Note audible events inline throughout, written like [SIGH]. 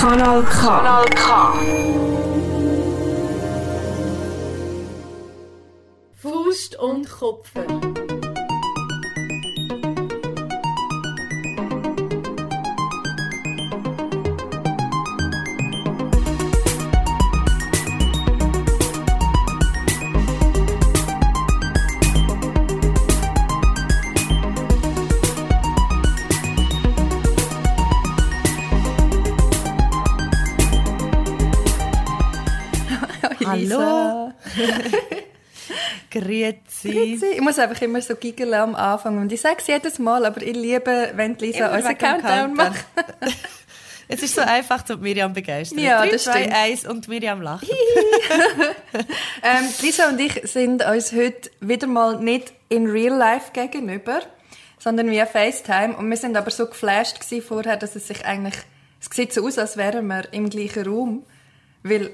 Kanal K. Kanal K. Faust und Kopfen. Hallo. [LAUGHS] Grüezi. Grüezi. Ich muss einfach immer so giggeln am Anfang. Und ich sage es jedes Mal, aber ich liebe, wenn Lisa unseren dem Countdown macht. [LAUGHS] Es ist so einfach, um Miriam begeistern. Ja, Drei, das zwei, stimmt. eins und Miriam lacht. [LAUGHS] Ähm, Lisa und ich sind uns heute wieder mal nicht in real life gegenüber, sondern via FaceTime. Und wir sind aber so geflasht vorher, dass es sich eigentlich, es sieht so aus, als wären wir im gleichen Raum, weil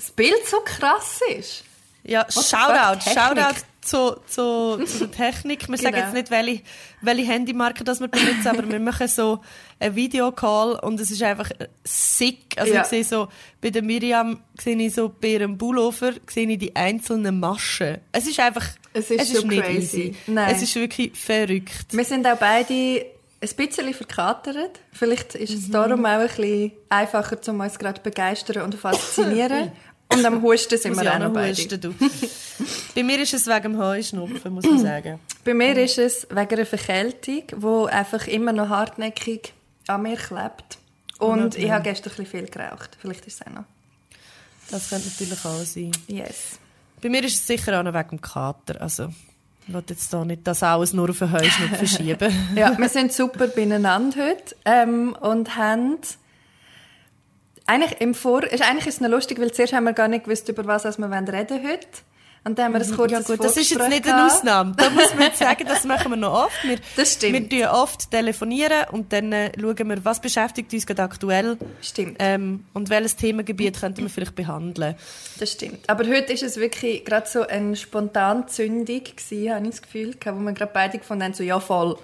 das Bild so krass ist. Ja, fuck, Shoutout. Shoutout zu, zu, zu der [LAUGHS] Technik. Wir sagen Genau. jetzt nicht, welche, welche Handymarke das wir benutzen, aber wir machen so einen Videocall und es ist einfach sick. Also Ja. ich sehe so, bei der Miriam sehe ich so bei ihrem Pullover sehe ich die einzelnen Maschen. Es ist einfach, Es ist so nicht crazy. easy. Nein. Es ist wirklich verrückt. Wir sind auch beide ein bisschen verkatert. Vielleicht ist es darum auch ein bisschen einfacher, um uns gerade zu begeistern und zu [LAUGHS] faszinieren. Und am Husten sind wir auch noch beide. du. Bei mir ist es wegen dem Heuschnupfen, muss man [CLEARS THROAT] sagen. Bei mir ist es wegen einer Verkältung, die einfach immer noch hartnäckig an mir klebt. Und ich habe gestern ein bisschen viel geraucht. Vielleicht ist es auch noch. Das könnte natürlich auch sein. Yes. Bei mir ist es sicher auch noch wegen dem Kater. Also, ich will jetzt da nicht das alles nur auf den Heuschnupfen schieben. [LAUGHS] Ja, wir sind super beieinander heute ähm, und haben eigentlich im Vor... Ist, eigentlich ist es noch lustig, weil zuerst haben wir gar nicht gewusst, über was wir reden wollen reden heute. Und dann haben wir ein kurzes Ja gut, das ist jetzt nicht eine. Ausnahme. Da muss man jetzt [LAUGHS] sagen, das machen wir noch oft. Wir, Das stimmt. Wir oft telefonieren und dann äh, schauen wir, was beschäftigt uns gerade aktuell Stimmt. ähm, und welches Themengebiet könnten wir vielleicht behandeln. Das stimmt. Aber heute ist es wirklich gerade so eine Spontanzündung gewesen, habe ich das Gefühl, wo wir gerade beide gefunden haben, so ja voll.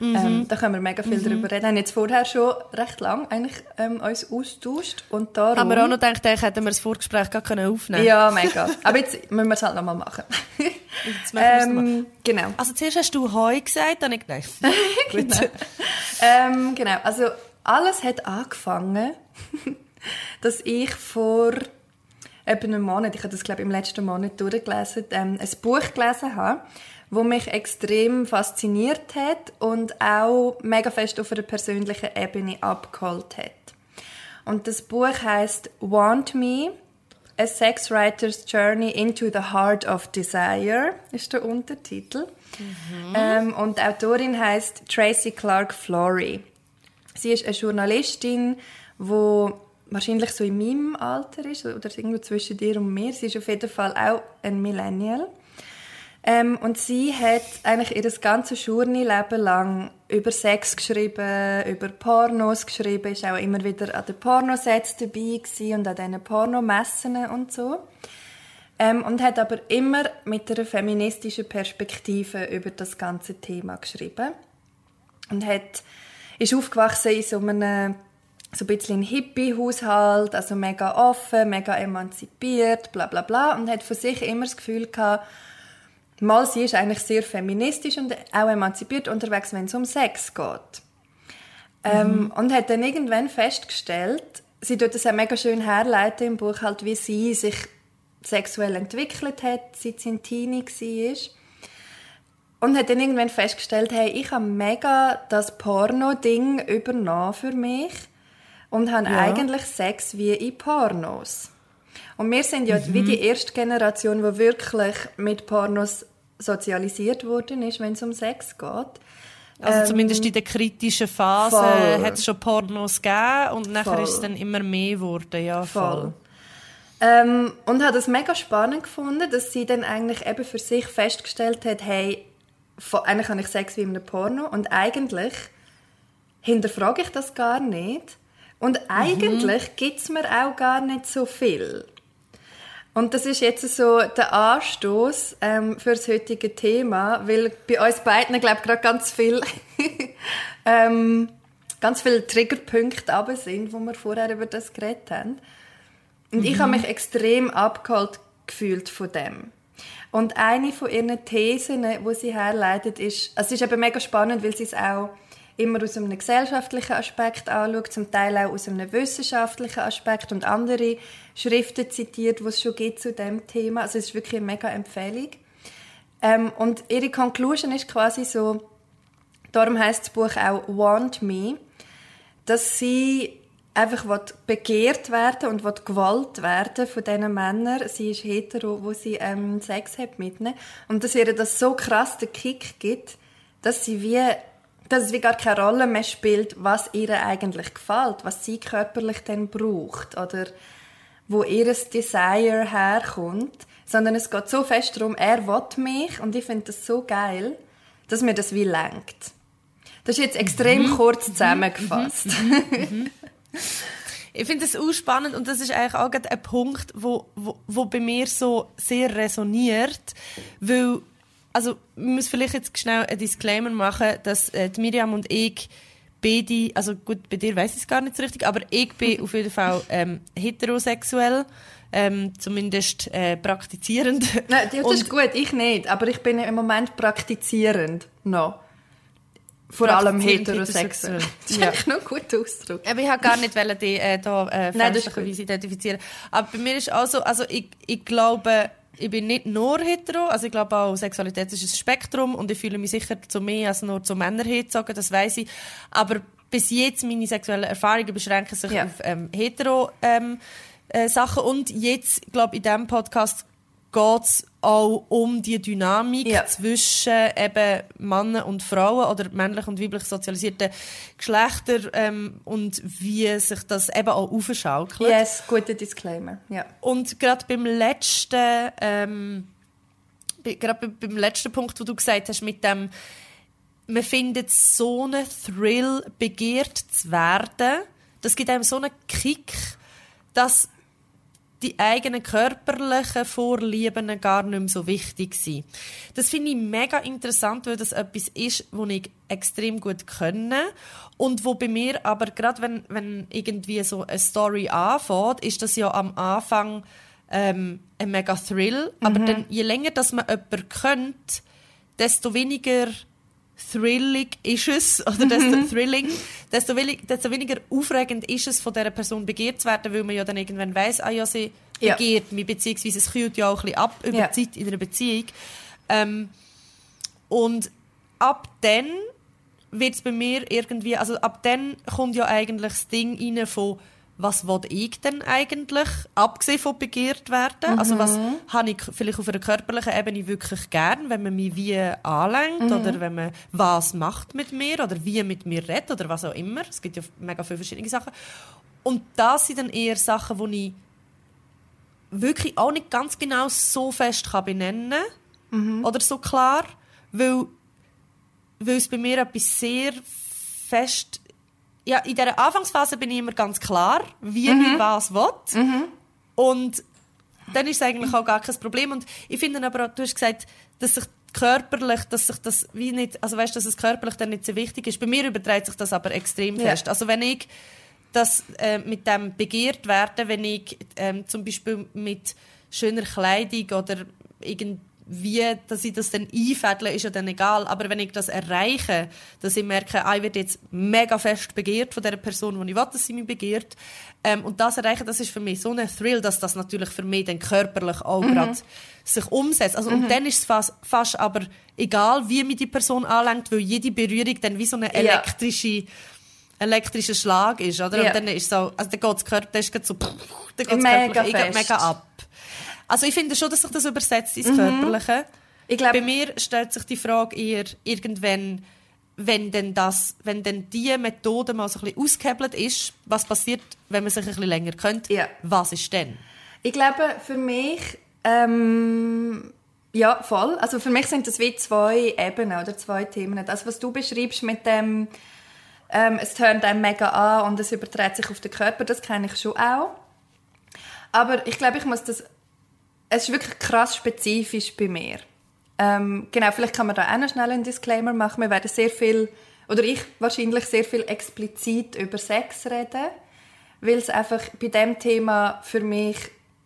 Mhm. Ähm, da können wir mega viel darüber reden. Wir haben jetzt vorher schon recht lang eigentlich ähm, uns austauscht und darum... Haben wir auch noch gedacht, eigentlich hätten wir das Vorgespräch gar können aufnehmen Ja, mega. Aber jetzt müssen wir es halt nochmal machen. Jetzt machen ähm, genau. Also zuerst hast du Heu gesagt, dann ich nein. Gut. [LAUGHS] Ähm, genau. Also alles hat angefangen, [LAUGHS] dass ich vor etwa einem Monat, ich habe das glaube ich im letzten Monat durchgelesen, ähm, ein Buch gelesen habe, wo mich extrem fasziniert hat und auch mega fest auf einer persönlichen Ebene abgeholt hat. Und das Buch heißt Want Me, A Sex Writer's Journey into the Heart of Desire, ist der Untertitel. Ähm, und die Autorin heißt Tracy Clark Flory. Sie ist eine Journalistin, die wahrscheinlich so in meinem Alter ist oder irgendwo zwischen dir und mir. Sie ist auf jeden Fall auch ein Millennial. Ähm, und sie hat eigentlich ihr ganzes Journey-Leben lang über Sex geschrieben, über Pornos geschrieben, ist auch immer wieder an den Pornosets dabei und an diesen Pornomessen und so. Ähm, und hat aber immer mit einer feministischen Perspektive über das ganze Thema geschrieben. Und hat, ist aufgewachsen in so einem so ein bisschen Hippie-Haushalt, also mega offen, mega emanzipiert, bla bla bla. Und hat für sich immer das Gefühl gehabt, mal sie ist eigentlich sehr feministisch und auch emanzipiert unterwegs, wenn es um Sex geht. Ähm, und hat dann irgendwann festgestellt, sie tut das auch mega schön herleiten im Buch, halt, wie sie sich sexuell entwickelt hat, seit sie ein Teenie war. Und hat dann irgendwann festgestellt, hey, ich habe mega das Porno-Ding übernommen für mich und habe eigentlich Sex wie in Pornos. Und wir sind ja wie die erste Generation, die wirklich mit Pornos sozialisiert worden ist, wenn es um Sex geht. Also zumindest in der kritischen Phase voll. hat es schon Pornos gegeben und nachher Voll. ist es dann immer mehr geworden. Ja, voll. Voll. Ähm, und hat es mega spannend gefunden, dass sie dann eigentlich eben für sich festgestellt hat, hey, eigentlich habe ich Sex wie in einem Porno und eigentlich hinterfrage ich das gar nicht und eigentlich gibt es mir auch gar nicht so viel. Und das ist jetzt so der Anstoß ähm, für das heutige Thema, weil bei uns beiden, glaube ich, gerade ganz viel [LAUGHS] ähm, ganz viele Triggerpunkte aber sind, wo wir vorher über das geredet haben. Und ich habe mich extrem abgeholt gefühlt von dem. Und eine von ihren Thesen, wo sie herleitet, ist, also es ist eben mega spannend, weil sie es auch immer aus einem gesellschaftlichen Aspekt anschaut, zum Teil auch aus einem wissenschaftlichen Aspekt und andere Schriften zitiert, die es schon gibt zu dem Thema. Also es ist wirklich eine mega Empfehlung. Ähm, und ihre Conclusion ist quasi so, darum heißt das Buch auch Want Me, dass sie einfach begehrt werden und will gewollt werden von diesen Männern. Sie ist hetero, wo sie ähm, Sex hat mit ihnen. Und dass ihr das so krass den Kick gibt, dass sie wie dass es wie gar keine Rolle mehr spielt, was ihr eigentlich gefällt, was sie körperlich dann braucht oder wo ihr Desire herkommt, sondern es geht so fest darum, er will mich und ich finde das so geil, dass mir das wie lenkt. Das ist jetzt extrem mhm. kurz mhm. zusammengefasst. Mhm. mhm. [LAUGHS] ich finde das auch spannend und das ist eigentlich auch ein Punkt, wo, wo, wo bei mir so sehr resoniert, weil also ich muss vielleicht jetzt schnell einen Disclaimer machen, dass äh, Miriam und ich beide, also gut, bei dir weiß ich es gar nicht so richtig, aber ich bin [LAUGHS] auf jeden Fall ähm, heterosexuell, ähm, zumindest äh, praktizierend. Nein, das und, ist gut, ich nicht, aber ich bin im Moment praktizierend noch. Vor allem heterosexuell. Das [LAUGHS] ja. ist [LAUGHS] noch ein guter Ausdruck. Aber ich habe gar nicht wollen, die äh, da äh, fälschlicherweise identifizieren. Aber bei mir ist auch so, also ich, ich glaube, ich bin nicht nur hetero, also ich glaube auch Sexualität ist ein Spektrum und ich fühle mich sicher zu mehr als nur zu Männern hinzusagen, das weiß ich. Aber bis jetzt meine sexuellen Erfahrungen beschränken sich ja. auf ähm, hetero ähm, äh, Sachen und jetzt, glaube ich, in diesem Podcast geht es auch um die Dynamik ja. zwischen eben Männern und Frauen oder männlich und weiblich sozialisierten Geschlechter ähm, und wie sich das eben auch aufschaukelt. Yes, guter Disclaimer. Ja. Und gerade beim letzten, ähm, gerade beim letzten Punkt, wo du gesagt hast, mit dem, man findet so einen Thrill, begehrt zu werden, das gibt einem so einen Kick, dass die eigenen körperlichen Vorlieben gar nicht mehr so wichtig sind. Das finde ich mega interessant, weil das etwas ist, was ich extrem gut können und wo bei mir aber gerade wenn, wenn irgendwie so eine Story anfängt, ist das ja am Anfang ähm, ein mega Thrill, mhm. aber dann, je länger dass man jemanden kennt, desto weniger thrillig ist es, [LAUGHS] oder desto mhm. thrilling, desto, desto, weniger aufregend ist es, von dieser Person begehrt zu werden, weil man ja dann irgendwann weiss, ah ja, sie ja. begehrt mich, beziehungsweise es kühlt ja auch ein bisschen ab über ja. die Zeit in einer Beziehung. Ähm, und ab dann wird es bei mir irgendwie, also ab dann kommt ja eigentlich das Ding rein von was will ich denn eigentlich, abgesehen von begehrt werden? Mhm. Also was habe ich vielleicht auf einer körperlichen Ebene wirklich gern, wenn man mich wie anlenkt mhm. oder wenn man was macht mit mir oder wie mit mir redet oder was auch immer. Es gibt ja mega viele verschiedene Sachen. Und das sind dann eher Sachen, die ich wirklich auch nicht ganz genau so fest kann benennen mhm. oder so klar, weil, weil es bei mir etwas sehr fest ja, in dieser Anfangsphase bin ich immer ganz klar, wie mhm. ich was will. Mhm. Und dann ist es eigentlich auch gar kein Problem. Und ich finde aber du hast gesagt, dass sich körperlich, dass sich das wie nicht, also weißt, dass es körperlich dann nicht so wichtig ist. Bei mir überträgt sich das aber extrem ja. fest. Also wenn ich das äh, mit dem begehrt werde, wenn ich ähm, zum Beispiel mit schöner Kleidung oder irgendwie wie dass ich das dann einfädle, ist ja dann egal. Aber wenn ich das erreiche, dass ich merke, ah, ich werde jetzt mega fest begehrt von der Person, die ich will, dass sie mich begehrt, ähm, und das erreichen, das ist für mich so ein Thrill, dass das natürlich für mich dann körperlich auch mhm. gerade sich umsetzt. Also, mhm. Und dann ist es fast, fast aber egal, wie mich die Person anlenkt, weil jede Berührung dann wie so eine elektrische ja elektrischer Schlag ist, oder? Ja. Und dann ist so, also dann geht das Körper, dann ist so, dann geht mega, mega ab. Also ich finde schon, dass sich das übersetzt ins mhm. Körperliche. Ich glaub, Bei mir stellt sich die Frage eher irgendwann, wenn denn, das, wenn denn diese Methode mal so ein bisschen ausgehebelt ist, was passiert, wenn man sich ein bisschen länger kennt, ja. was ist denn? Ich glaube, für mich, ähm, ja, voll. Also für mich sind das wie zwei Ebenen oder zwei Themen. Das, was du beschreibst mit dem, ähm, es tönt einem mega an und es überträgt sich auf den Körper, das kenne ich schon auch. Aber ich glaube, ich muss das es ist wirklich krass spezifisch bei mir. Ähm, genau, vielleicht kann man da auch noch schnell einen Disclaimer machen. Wir werden sehr viel oder ich wahrscheinlich sehr viel explizit über Sex rede, weil es einfach bei dem Thema für mich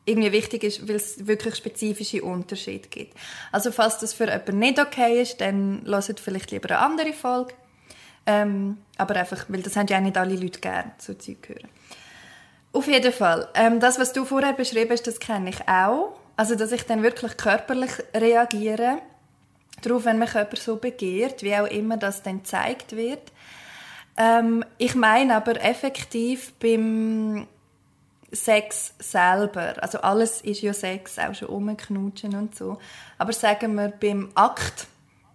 irgendwie wichtig ist, weil es wirklich spezifische Unterschiede gibt. Also falls das für jemanden nicht okay ist, dann lasst vielleicht lieber eine andere Folge. Ähm, aber einfach, weil das haben ja nicht alle Leute gern, so Zeug hören. Auf jeden Fall. Ähm, das, was du vorher beschrieben hast, das kenne ich auch. Also, dass ich dann wirklich körperlich reagiere darauf, wenn mich jemand so begehrt, wie auch immer das dann gezeigt wird. Ähm, ich meine aber effektiv beim Sex selber. Also alles ist ja Sex, auch schon umknutschen und so. Aber sagen wir beim Akt,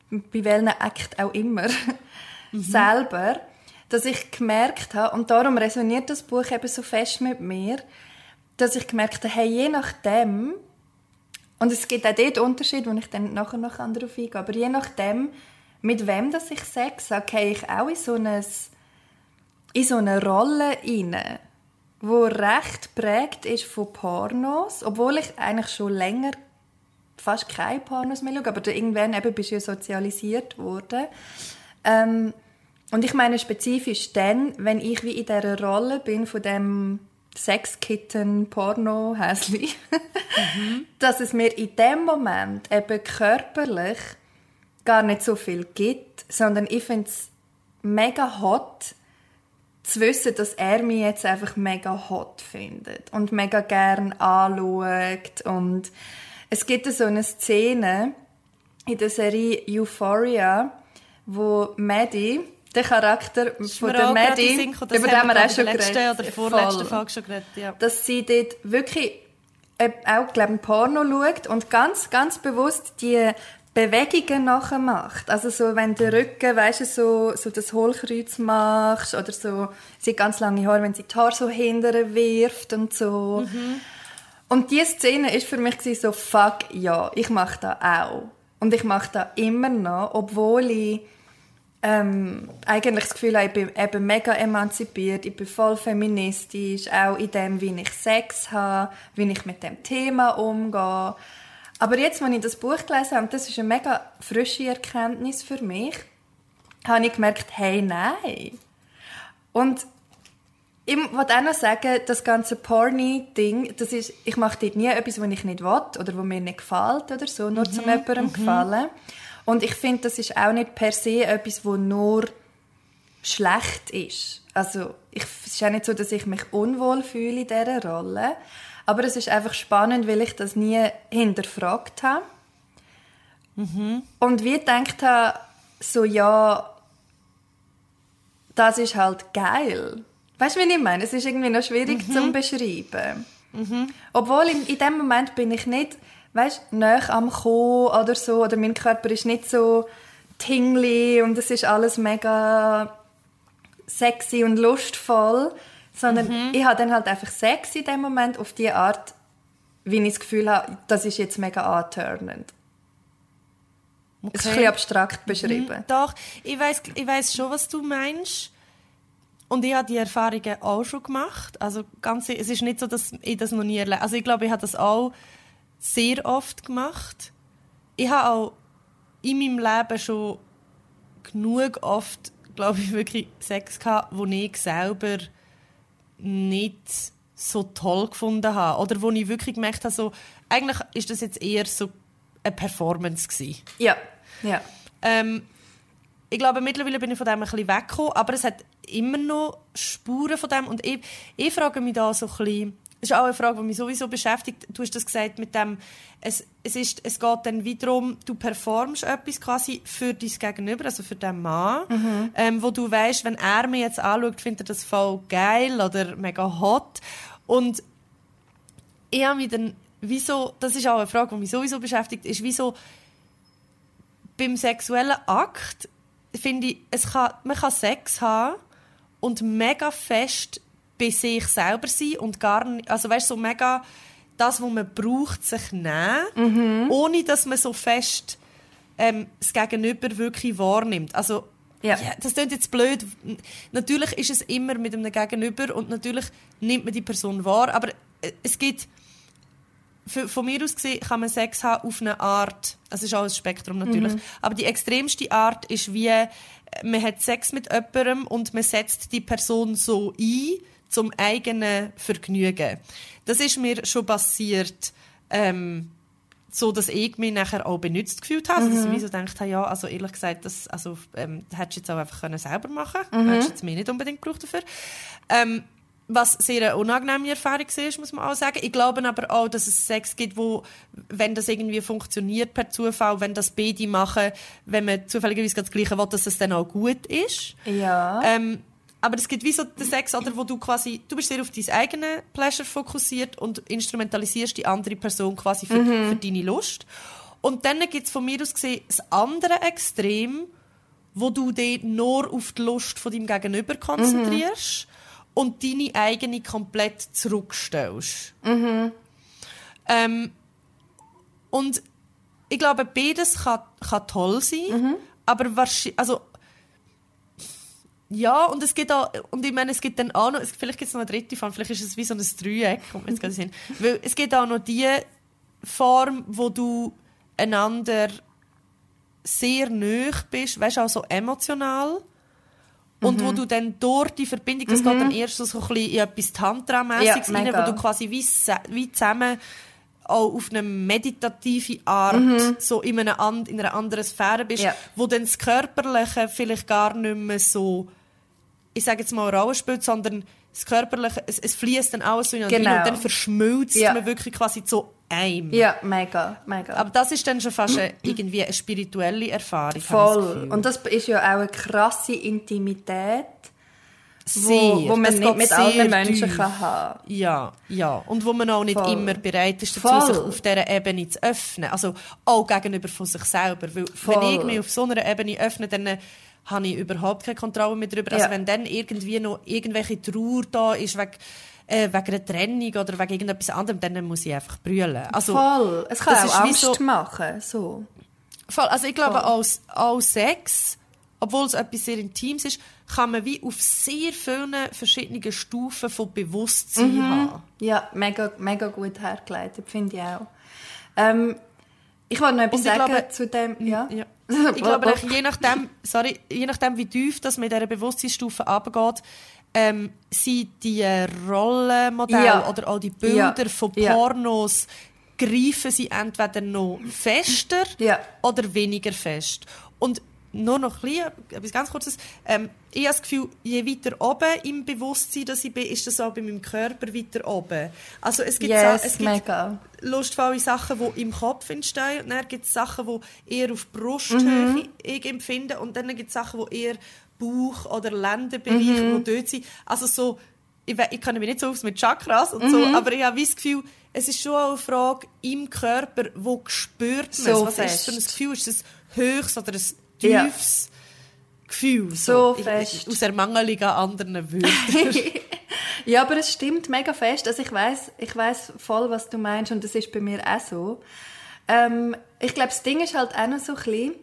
bei welchem Akt auch immer, [LAUGHS] mhm. selber, dass ich gemerkt habe, und darum resoniert das Buch eben so fest mit mir, dass ich gemerkt habe, hey, je nachdem, und es gibt auch dort Unterschiede, wo ich dann nachher noch darauf eingehe, aber je nachdem, mit wem das ich Sex habe, gehe ich auch in so eine, in so eine Rolle rein wo recht prägt ist von Pornos, obwohl ich eigentlich schon länger fast keine Pornos mehr schaue, aber irgendwann eben bist du ja sozialisiert worden. Ähm, und ich meine spezifisch dann, wenn ich wie in dieser Rolle bin von dem Sexkitten, Porno, Häsli, mhm. dass es mir in dem Moment eben körperlich gar nicht so viel gibt, sondern ich finde es mega hot, zu wissen, dass er mich jetzt einfach mega hot findet und mega gern anschaut. Und es gibt so eine Szene in der Serie Euphoria, wo Maddie, der Charakter von der Maddie, über den haben wir auch schon geredet. oder vorletzten Folge schon geredet, ja. Dass sie dort wirklich äh, auch, glaube ich, Porno schaut und ganz, ganz bewusst die Bewegungen nachher macht. Also so, wenn der Rücken, weißt du, so, so das Hohlkreuz machst oder so, sie hat ganz lange Haare, wenn sie die Haare so hinterher wirft und so. Mhm. Und diese Szene ist für mich so, fuck, ja, ich mache das auch. Und ich mache das immer noch, obwohl ich ähm, eigentlich das Gefühl ich bin eben mega emanzipiert, ich bin voll feministisch, auch in dem, wie ich Sex habe, wie ich mit dem Thema umgehe. Aber jetzt, als ich das Buch gelesen habe, das ist eine mega frische Erkenntnis für mich, habe ich gemerkt, hey, nein. Und ich wollte auch noch sagen, das ganze Porny-Ding, das ist, ich mache dort nie etwas, was ich nicht will oder was mir nicht gefällt oder so, nur mhm. zum jemandem mhm. gefallen. Und ich finde, das ist auch nicht per se etwas, was nur schlecht ist. Also, ich, es ist auch nicht so, dass ich mich unwohl fühle in dieser Rolle. Aber es ist einfach spannend, weil ich das nie hinterfragt habe. Mhm. Und wie gedacht habe, so ja, das ist halt geil. Weißt du, wie ich meine? Es ist irgendwie noch schwierig mhm. zu beschreiben. Mhm. Obwohl in, in dem Moment bin ich nicht, weißt, näher am Kommen oder so, oder mein Körper ist nicht so tingly und es ist alles mega sexy und lustvoll, sondern mhm. ich habe dann halt einfach Sex in dem Moment auf die Art, wie ich das Gefühl habe, das ist jetzt mega antörnend. Okay. Das ist ein bisschen abstrakt beschrieben. Mhm, doch, ich weiß ich weiss schon, was du meinst. Und ich habe die Erfahrungen auch schon gemacht. Also ganz, es ist nicht so, dass ich das noch nie erlebt Also ich glaube, ich habe das auch sehr oft gemacht. Ich habe auch in meinem Leben schon genug oft, glaube ich, wirklich Sex gehabt, wo ich selber nicht so toll gefunden habe. Oder wo ich wirklich gemerkt habe, so, eigentlich ist das jetzt eher so eine Performance gewesen. Ja, ja. Ähm, ich glaube, mittlerweile bin ich von dem ein bisschen weggekommen, aber es hat immer noch Spuren von dem und ich, ich frage mich da so ein bisschen, das ist auch eine Frage, die mich sowieso beschäftigt. Du hast das gesagt mit dem, es, es, ist, es geht dann wiederum, du performst etwas quasi für dein Gegenüber, also für den Mann, mhm. ähm, wo du weißt, wenn er mir jetzt anschaut, findet er das voll geil oder mega hot. Und ich habe mich dann, wieso, das ist auch eine Frage, die mich sowieso beschäftigt, ist, wieso beim sexuellen Akt finde ich, es kann, man kann Sex haben und mega fest bei sich selber sein und gar nicht, also weißt so mega das, was man braucht, sich nehmen, mhm. ohne dass man so fest ähm, das Gegenüber wirklich wahrnimmt. Also ja. ja. das klingt jetzt blöd. Natürlich ist es immer mit einem Gegenüber und natürlich nimmt man die Person wahr, aber äh, es gibt für, von mir aus gesehen kann man Sex haben auf eine Art, es ist auch ein Spektrum natürlich, aber die extremste Art ist wie, äh, man hat Sex mit jemandem und man setzt die Person so ein, zum eigenen Vergnügen. Das ist mir schon passiert, ähm, so dass ich mich nachher auch benutzt gefühlt habe. Also, dass ich mir so gedacht habe, ja, also ehrlich gesagt, das, also, ähm, hättest du jetzt auch einfach können selber machen können. Mhm. Hättest jetzt mir nicht unbedingt gebraucht dafür. Ähm, was sehr eine unangenehme Erfahrung war, muss man auch sagen. Ich glaube aber auch, dass es Sex gibt, wo, wenn das irgendwie funktioniert per Zufall, wenn das beide machen, wenn man zufälligerweise das Gleiche will, dass es dann auch gut ist. Ja. Ähm, aber es gibt wie so den Sex, oder, wo du quasi, du bist sehr auf dein eigene Pleasure fokussiert und instrumentalisierst die andere Person quasi für, für deine Lust. Und dann gibt es von mir aus gesehen das andere Extrem, wo du dich nur auf die Lust von deinem Gegenüber konzentrierst und deine eigene komplett zurückstellst. Ähm, und ich glaube, beides kann, kann toll sein, aber wahrscheinlich, also ja, und es gibt auch, und ich meine, es gibt dann auch noch, es- vielleicht gibt es noch eine dritte Form, vielleicht ist es wie so ein Dreieck, kommt mir jetzt gerade in den Sinn. [LAUGHS] Weil es gibt auch noch die Form, wo du einander sehr nöch bist, weißt du, auch so emotional. Und wo du dann durch die Verbindung, das geht dann erst so ein bisschen in etwas Tantra-mässiges Ja, rein, wo du quasi wie, wie zusammen auch auf eine meditative Art so in, einer, an- in einer anderen Sphäre bist, Ja. wo dann das Körperliche vielleicht gar nicht mehr so, ich sage jetzt mal, eine Rolle spielt, sondern das Körperliche, es, es fließt dann alles Genau. und dann verschmilzt Ja. man wirklich quasi zu einem. ja, mega, mega. Aber das ist dann schon fast eine, irgendwie eine spirituelle Erfahrung. das Voll. Gefühl. Und das ist ja auch eine krasse Intimität, sehr. wo, wo man Das nicht mit allen Menschen tief. kann haben Ja, ja. Und wo man auch nicht Voll. immer bereit ist, dazu, Voll. sich auf dieser Ebene zu öffnen. Also auch gegenüber von sich selber. Weil Voll. wenn ich mich auf so einer Ebene öffne, dann habe ich überhaupt keine Kontrolle mehr darüber. Also Ja. wenn dann irgendwie noch irgendwelche Trauer da ist, wegen, äh, wegen einer Trennung oder wegen irgendetwas anderem, dann muss ich einfach brüllen. Also, Voll. Es kann das auch Angst so- machen. So. Voll. Also ich glaube, Voll. als, als Sex, obwohl es etwas sehr Intimes ist, kann man wie auf sehr vielen verschiedenen Stufen von Bewusstsein Mhm. haben. Ja, mega, mega gut hergeleitet, finde ich auch. Ähm, ich wollte noch etwas sagen glaube- zu dem. Ja. Ja. [LAUGHS] Ich glaube, je nachdem, sorry, je nachdem, wie tief das mit dieser Bewusstseinsstufe runtergeht, ähm, sind die Rollenmodelle Ja. oder auch die Bilder Ja. von Ja. Pornos, greifen sie entweder noch fester Ja. oder weniger fest. Und nur noch ein etwas ganz Kurzes. Ähm, ich habe das Gefühl, je weiter oben im Bewusstsein dass ich bin, ist das auch bei meinem Körper weiter oben. Also es gibt, Yes, Sa- es gibt mega. lustvolle Sachen, die im Kopf entstehen. Und dann gibt es Sachen, die eher auf Brusthöhe Mhm. ich empfinde. Und dann gibt es Sachen, die eher Bauch- oder Lendenbereich, Mhm. die dort sind. Also so, ich, ich kenne mich nicht so aus mit Chakras und so, Mhm. aber ich habe das Gefühl, es ist schon auch eine Frage im Körper, wo spürt man So es? Was ist es für ein fest. Gefühl? Ist es ein höchst oder ein Ja. tiefes Gefühl? So Ich- fest. Aus Ermangelung an anderen Wörtern. [LAUGHS] Ja, aber es stimmt mega fest. Also ich weiß, ich weiß voll, was du meinst und das ist bei mir auch so. Ähm, ich glaube, das Ding ist halt auch noch so ein bisschen,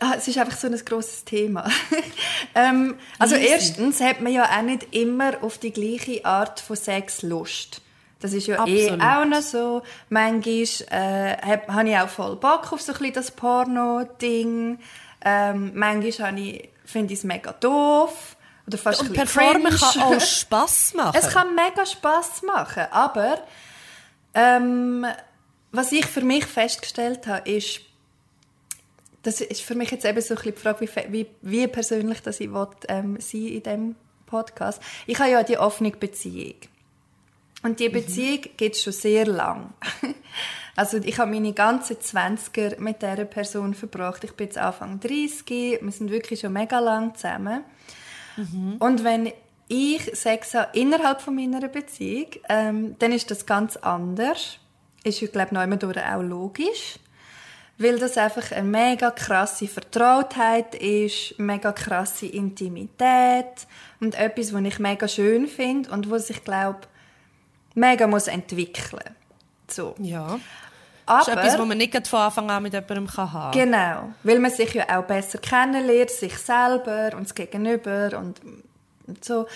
Ah, es ist einfach so ein grosses Thema. [LAUGHS] ähm, also Easy. erstens hat man ja auch nicht immer auf die gleiche Art von Sex Lust. Das ist ja eh Absolut. auch noch so. Manchmal äh, habe hab ich auch voll Bock auf so ein bisschen das Porno-Ding. Ähm, manchmal ich- finde ich es mega doof. Oder fast Und ein Performen cringe. kann auch Spass machen. Es kann mega Spaß machen, aber ähm, was ich für mich festgestellt habe, ist, das ist für mich jetzt eben so ein bisschen die Frage, wie, wie, wie persönlich dass ich will, ähm, sein in diesem Podcast. Ich habe ja die offene Beziehung. Und die Beziehung geht schon sehr lang. [LAUGHS] Also ich habe meine ganzen 20er mit dieser Person verbracht. Ich bin jetzt Anfang 30, wir sind wirklich schon mega lang zusammen. Und wenn ich Sex habe innerhalb von meiner Beziehung, ähm, dann ist das ganz anders. Ist, ich glaube, durch auch logisch. Weil das einfach eine mega krasse Vertrautheit ist, mega krasse Intimität und etwas, was ich mega schön finde und was ich glaube, mega muss entwickeln. So. Ja. Aber, Das ist etwas, was man nicht von Anfang an mit jemandem haben kann. Genau, weil man sich ja auch besser kennenlernt, sich selber und das Gegenüber und, und so.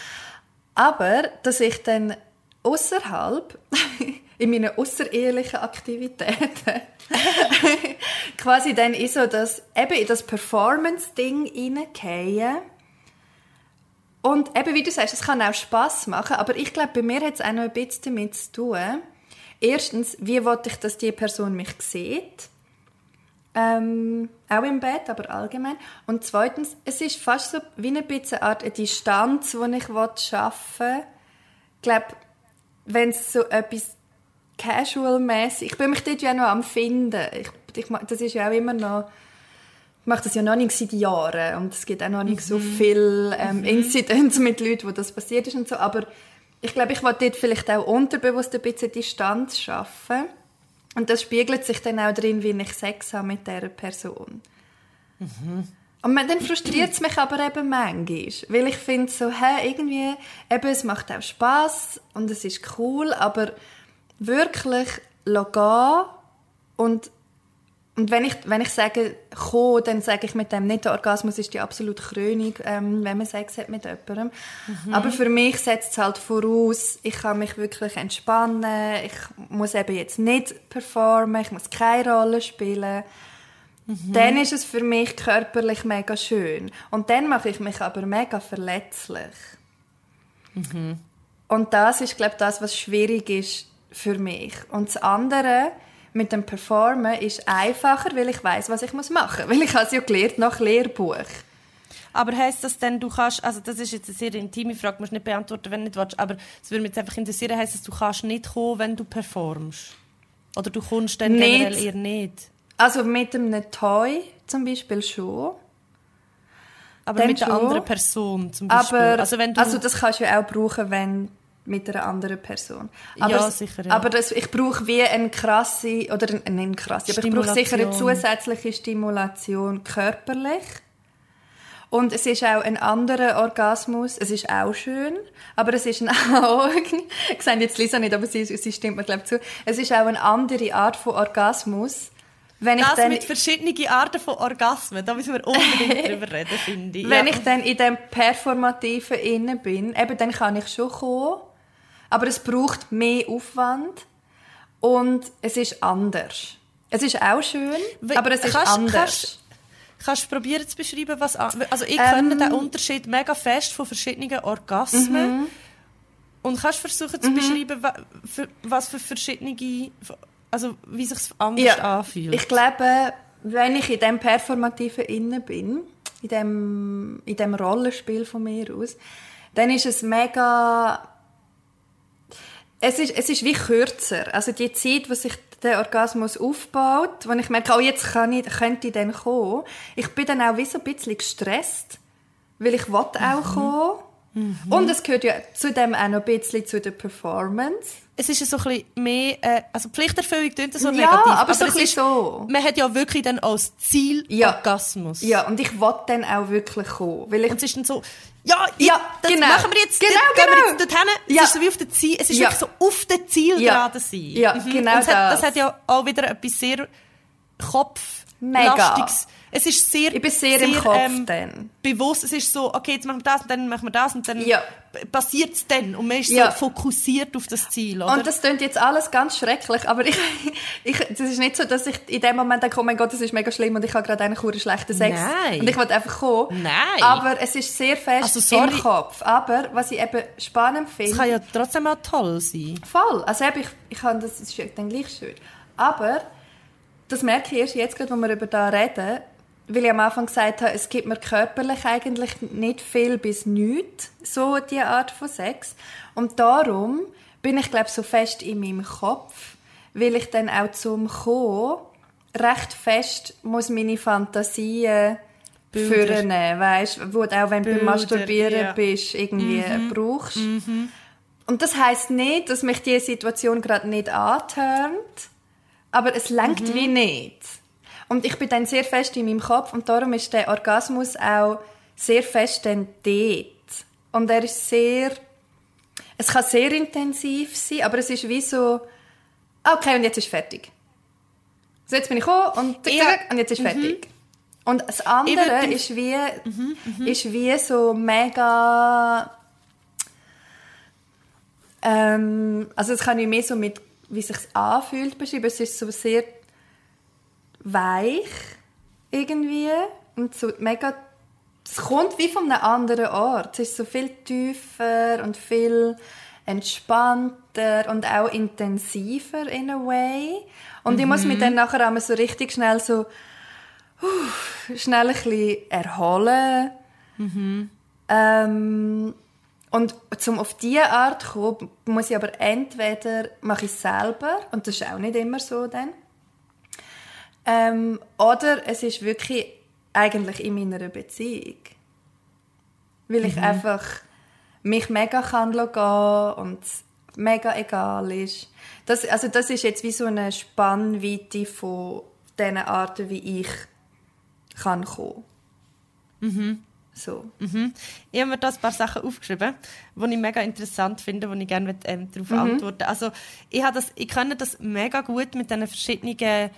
Aber, dass ich dann außerhalb [LAUGHS] in meinen außerehelichen Aktivitäten [LAUGHS] quasi dann ist so, dass eben in das Performance-Ding reingehen und eben, wie du sagst, es kann auch Spass machen, aber ich glaube, bei mir hat es auch noch ein bisschen damit zu tun. Erstens, wie wollte ich, dass die Person mich sieht? Ähm, auch im Bett, aber allgemein. Und zweitens, es ist fast so wie ein bisschen eine Art eine Distanz, die ich schaffen will. Ich glaube, wenn es so etwas casual-mäßig... Ich bin mich dort ja noch am finden. Ich, ich, das ist ja auch immer noch... Ich mache das ja noch nicht seit Jahren und es gibt auch noch nicht so Mhm. viele ähm, Incidents mit Leuten, wo das passiert ist und so, aber ich glaube, ich wollte dort vielleicht auch unterbewusst ein bisschen Distanz schaffen und das spiegelt sich dann auch drin, wie ich Sex habe mit dieser Person. Und man- dann frustriert es mich aber eben manchmal, weil ich finde so, hä, irgendwie, eben, es macht auch Spaß und es ist cool, aber wirklich gehen und und wenn ich, wenn ich sage, «ko», dann sage ich mit dem nicht, der Orgasmus ist die absolute Krönung, ähm, wenn man Sex hat mit jemandem. Aber für mich setzt es halt voraus, ich kann mich wirklich entspannen, ich muss eben jetzt nicht performen, ich muss keine Rolle spielen. Dann ist es für mich körperlich mega schön. Und dann mache ich mich aber mega verletzlich. Und das ist, glaube ich, das, was schwierig ist für mich. Und das andere mit dem Performen ist einfacher, weil ich weiß, was ich machen muss. Weil ich habe es ja gelernt nach Lehrbuch. Aber heisst das denn, du kannst, also das ist jetzt eine sehr intime Frage, musst nicht beantworten, wenn du nicht willst, aber es würde mich jetzt einfach interessieren, heisst das, du kannst nicht kommen, wenn du performst? Oder du kommst dann Nicht. generell eher nicht? Also mit einem Toy zum Beispiel schon. Aber Dann mit schon. anderen Person zum Beispiel? Aber also wenn du... also das kannst du ja auch brauchen, wenn mit einer anderen Person. Aber Ja, sicher, ja. Aber das, ich brauche wie eine krasse, oder eine, nicht eine krasse, aber ich brauche sicher eine zusätzliche Stimulation körperlich. Und es ist auch ein anderer Orgasmus. Es ist auch schön, aber es ist ein [LAUGHS] auch, ich sehe jetzt Lisa nicht, aber sie, sie stimmt mir, glaube ich, zu. Es ist auch eine andere Art von Orgasmus. Wenn ich das dann, mit verschiedenen Arten von Orgasmen, da müssen wir unbedingt [LAUGHS] drüber reden, finde ich. Wenn ja. ich dann in dem Performativen innen bin, eben dann kann ich schon kommen, aber es braucht mehr Aufwand und es ist anders. Es ist auch schön, We- aber es ist kannst- anders. kannst- Kannst du probieren zu beschreiben, was... Also ich Ähm. kenne den Unterschied mega fest von verschiedenen Orgasmen. Mhm. Und kannst du versuchen zu beschreiben, wa- für, was für verschiedene... Also wie sich anders anfühlt? Ich glaube, wenn ich in dem Performativen innen bin, in dem, in dem Rollenspiel von mir aus, dann ist es mega... Es ist, es ist wie kürzer. Also die Zeit, wo sich der Orgasmus aufbaut, wo ich merke, oh, jetzt kann ich, könnte ich dann kommen. Ich bin dann auch wie so ein bisschen gestresst, weil ich will auch kommen. Und es gehört ja zudem auch noch ein bisschen zu der Performance. es ist ja so ein bisschen mehr... Äh, also Pflichterfüllung klingt so Ja, negativ. aber so ein es bisschen ist, so. Man hat ja wirklich dann als Ziel Ja. Orgasmus. Ja, und ich will dann auch wirklich kommen. Weil ich Und es ist dann so, ja, Ja, das genau. machen wir jetzt, Genau, gehen wir genau. jetzt dorthin. Es Ja. ist so wie auf der Ziel, es ist Ja. wirklich so auf der Zielgerade sein. Ja, genau Und es hat, das das. hat ja auch wieder etwas sehr Mega. Kopflastiges. Es ist sehr, Ich bin sehr, im Kopf ähm, dann. bewusst. Es ist so, okay, jetzt machen wir das und dann machen wir das und dann Ja. passiert es dann. Und man ist Ja. so fokussiert auf das Ziel, oder? Und das klingt jetzt alles ganz schrecklich, aber ich, [LAUGHS] ich, das ist nicht so, dass ich in dem Moment denke, oh mein Gott, das ist mega schlimm und ich habe gerade einen einen schlechten Sex. Nein. Und ich will einfach kommen. Nein. Aber es ist sehr fest Also, sorry. im Kopf. Aber was ich eben spannend Es finde, kann ja trotzdem auch toll sein. voll. Also eben, ich, ich habe das, das ist dann gleich schön. Aber das merke ich erst jetzt, gerade, wo wir über da reden, weil ich am Anfang gesagt habe, es gibt mir körperlich eigentlich nicht viel bis nichts, so die Art von Sex. Und darum bin ich, glaube so fest in meinem Kopf, weil ich dann auch zum Kommen recht fest muss meine Fantasien Bilder. führen, weißt, wo du auch wenn du beim Bilder, Masturbieren ja. bist, irgendwie brauchst. Und das heißt nicht, dass mich diese Situation gerade nicht antörnt, aber es lenkt wie nicht. Und ich bin dann sehr fest in meinem Kopf und darum ist der Orgasmus auch sehr fest dann dort. Und er ist sehr, es kann sehr intensiv sein, aber es ist wie so, okay, und jetzt ist fertig. So, jetzt bin ich gekommen und, tick, tick, und jetzt ist fertig. Und das andere ist wie, ist wie so mega, ähm, also das kann ich mehr so mit wie sich anfühlt beschreiben. Es ist so sehr weich irgendwie und so mega es kommt wie von einem anderen Ort. Es ist so viel tiefer und viel entspannter und auch intensiver in a way. Und ich muss mich dann nachher einmal so richtig schnell so uh, schnell ein bisschen erholen. Ähm, und zum auf diese Art zu kommen, muss ich aber entweder mache ich es selber und das ist auch nicht immer so dann. Ähm, oder es ist wirklich eigentlich in meiner Beziehung. Weil ich einfach mich mega kann gehen und mega egal ist. Das, also das ist jetzt wie so eine Spannweite von diesen Arten, wie ich kann kommen. So. Ich habe mir da ein paar Sachen aufgeschrieben, die ich mega interessant finde, wo ich gerne ähm, darauf antworten Also ich, habe das, ich kenne das mega gut mit diesen verschiedenen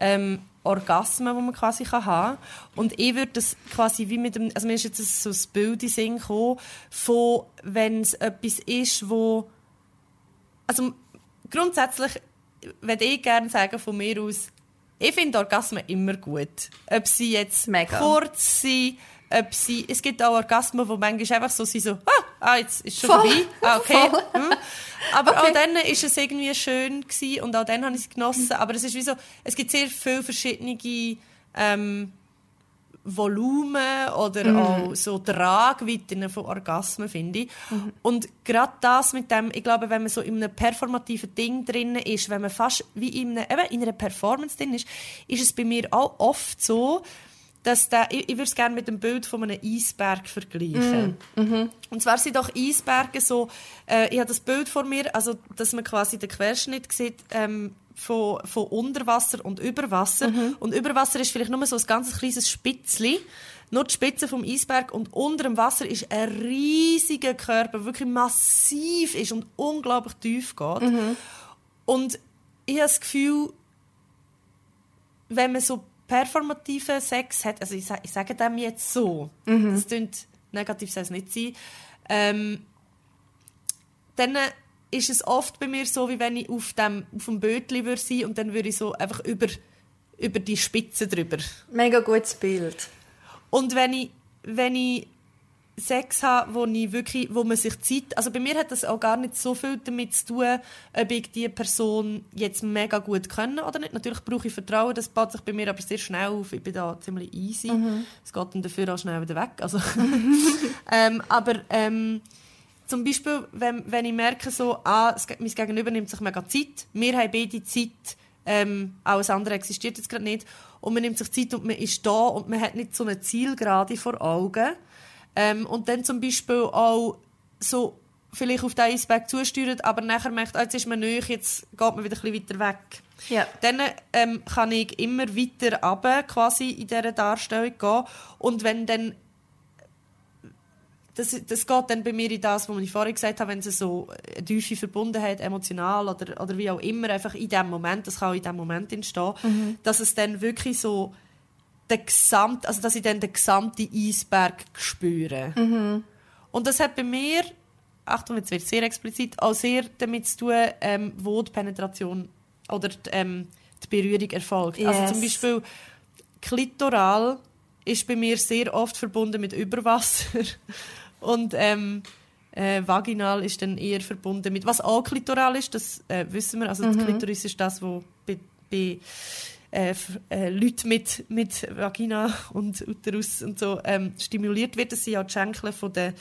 ähm, Orgasmen, die man quasi kann haben. Und ich würde das quasi wie mit dem, also mir ist jetzt so ein Bild in Sinn gekommen, von wenn es etwas ist, wo, also grundsätzlich würde ich gerne sagen von mir aus, ich finde Orgasmen immer gut. Ob sie jetzt Mega. kurz sind, ob sie, es gibt auch Orgasmen, wo manchmal einfach so sind, so, ah, ah jetzt ist schon Voll. vorbei. Ah, okay. Hm. Aber Okay. auch dann ist es irgendwie schön gewesen und auch dann habe ich es genossen. Aber es ist wie so, es gibt sehr viele verschiedene ähm, Volumen oder auch so Tragweiten von Orgasmen, finde ich. Und gerade das mit dem, ich glaube, wenn man so in einem performativen Ding drin ist, wenn man fast wie in, einem, eben in einer Performance drin ist, ist es bei mir auch oft so, dass der, ich, ich würde es gerne mit dem Bild von einem Eisberg vergleichen. Und zwar sind doch Eisberge so, äh, ich habe das Bild vor mir, also dass man quasi den Querschnitt sieht ähm, von, von Unterwasser und Überwasser. Und Überwasser ist vielleicht nur so ein ganz kleines Spitzli, nur die Spitze vom Eisberg und unter dem Wasser ist ein riesiger Körper, der wirklich massiv ist und unglaublich tief geht. Und ich habe das Gefühl, wenn man so performativen Sex hat, also ich, ich sage dem jetzt so, das klingt negativ soll es nicht sein, ähm, dann ist es oft bei mir so, wie wenn ich auf dem, auf dem Bötli würde sein und dann würde ich so einfach über, über die Spitze drüber. Mega gutes Bild. Und wenn ich, wenn ich Sex habe, wo, ich wirklich, wo man sich Zeit... Also bei mir hat das auch gar nicht so viel damit zu tun, ob ich die Person jetzt mega gut kenne oder nicht. Natürlich brauche ich Vertrauen, das baut sich bei mir aber sehr schnell auf. Ich bin da ziemlich easy. Es geht dann dafür auch schnell wieder weg. Also, [LAUGHS] ähm, aber ähm, zum Beispiel, wenn, wenn ich merke, so, ah, mein Gegenüber nimmt sich mega Zeit, wir haben beide Zeit, ähm, alles andere existiert jetzt gerade nicht, und man nimmt sich Zeit und man ist da und man hat nicht so eine Zielgerade vor Augen. Ähm, und dann zum Beispiel auch so vielleicht auf den Eisberg zusteuert, aber nachher merkt, ah, jetzt ist man neu, jetzt geht man wieder ein bisschen weiter weg. Ja. Dann ähm, kann ich immer weiter runter, quasi in dieser Darstellung gehen. Und wenn dann das, das geht dann bei mir in das, was ich vorhin gesagt habe, wenn es so eine tiefe Verbundenheit, emotional oder, oder wie auch immer, einfach in dem Moment, das kann auch in dem Moment entstehen, dass es dann wirklich so der gesamt, also dass ich dann den gesamten Eisberg spüre. Und das hat bei mir, Achtung, jetzt wird es sehr explizit, auch sehr damit zu tun, ähm, wo die Penetration oder die, ähm, die Berührung erfolgt. Yes. Also zum Beispiel Klitoral ist bei mir sehr oft verbunden mit Überwasser [LAUGHS] und ähm, äh, vaginal ist dann eher verbunden mit was auch klitoral ist, das äh, wissen wir. Also die Klitoris ist das, wo bei, bei äh, äh, Leuten mit, mit Vagina und Uterus und so ähm, stimuliert wird. Das sind ja die Schenkel von der,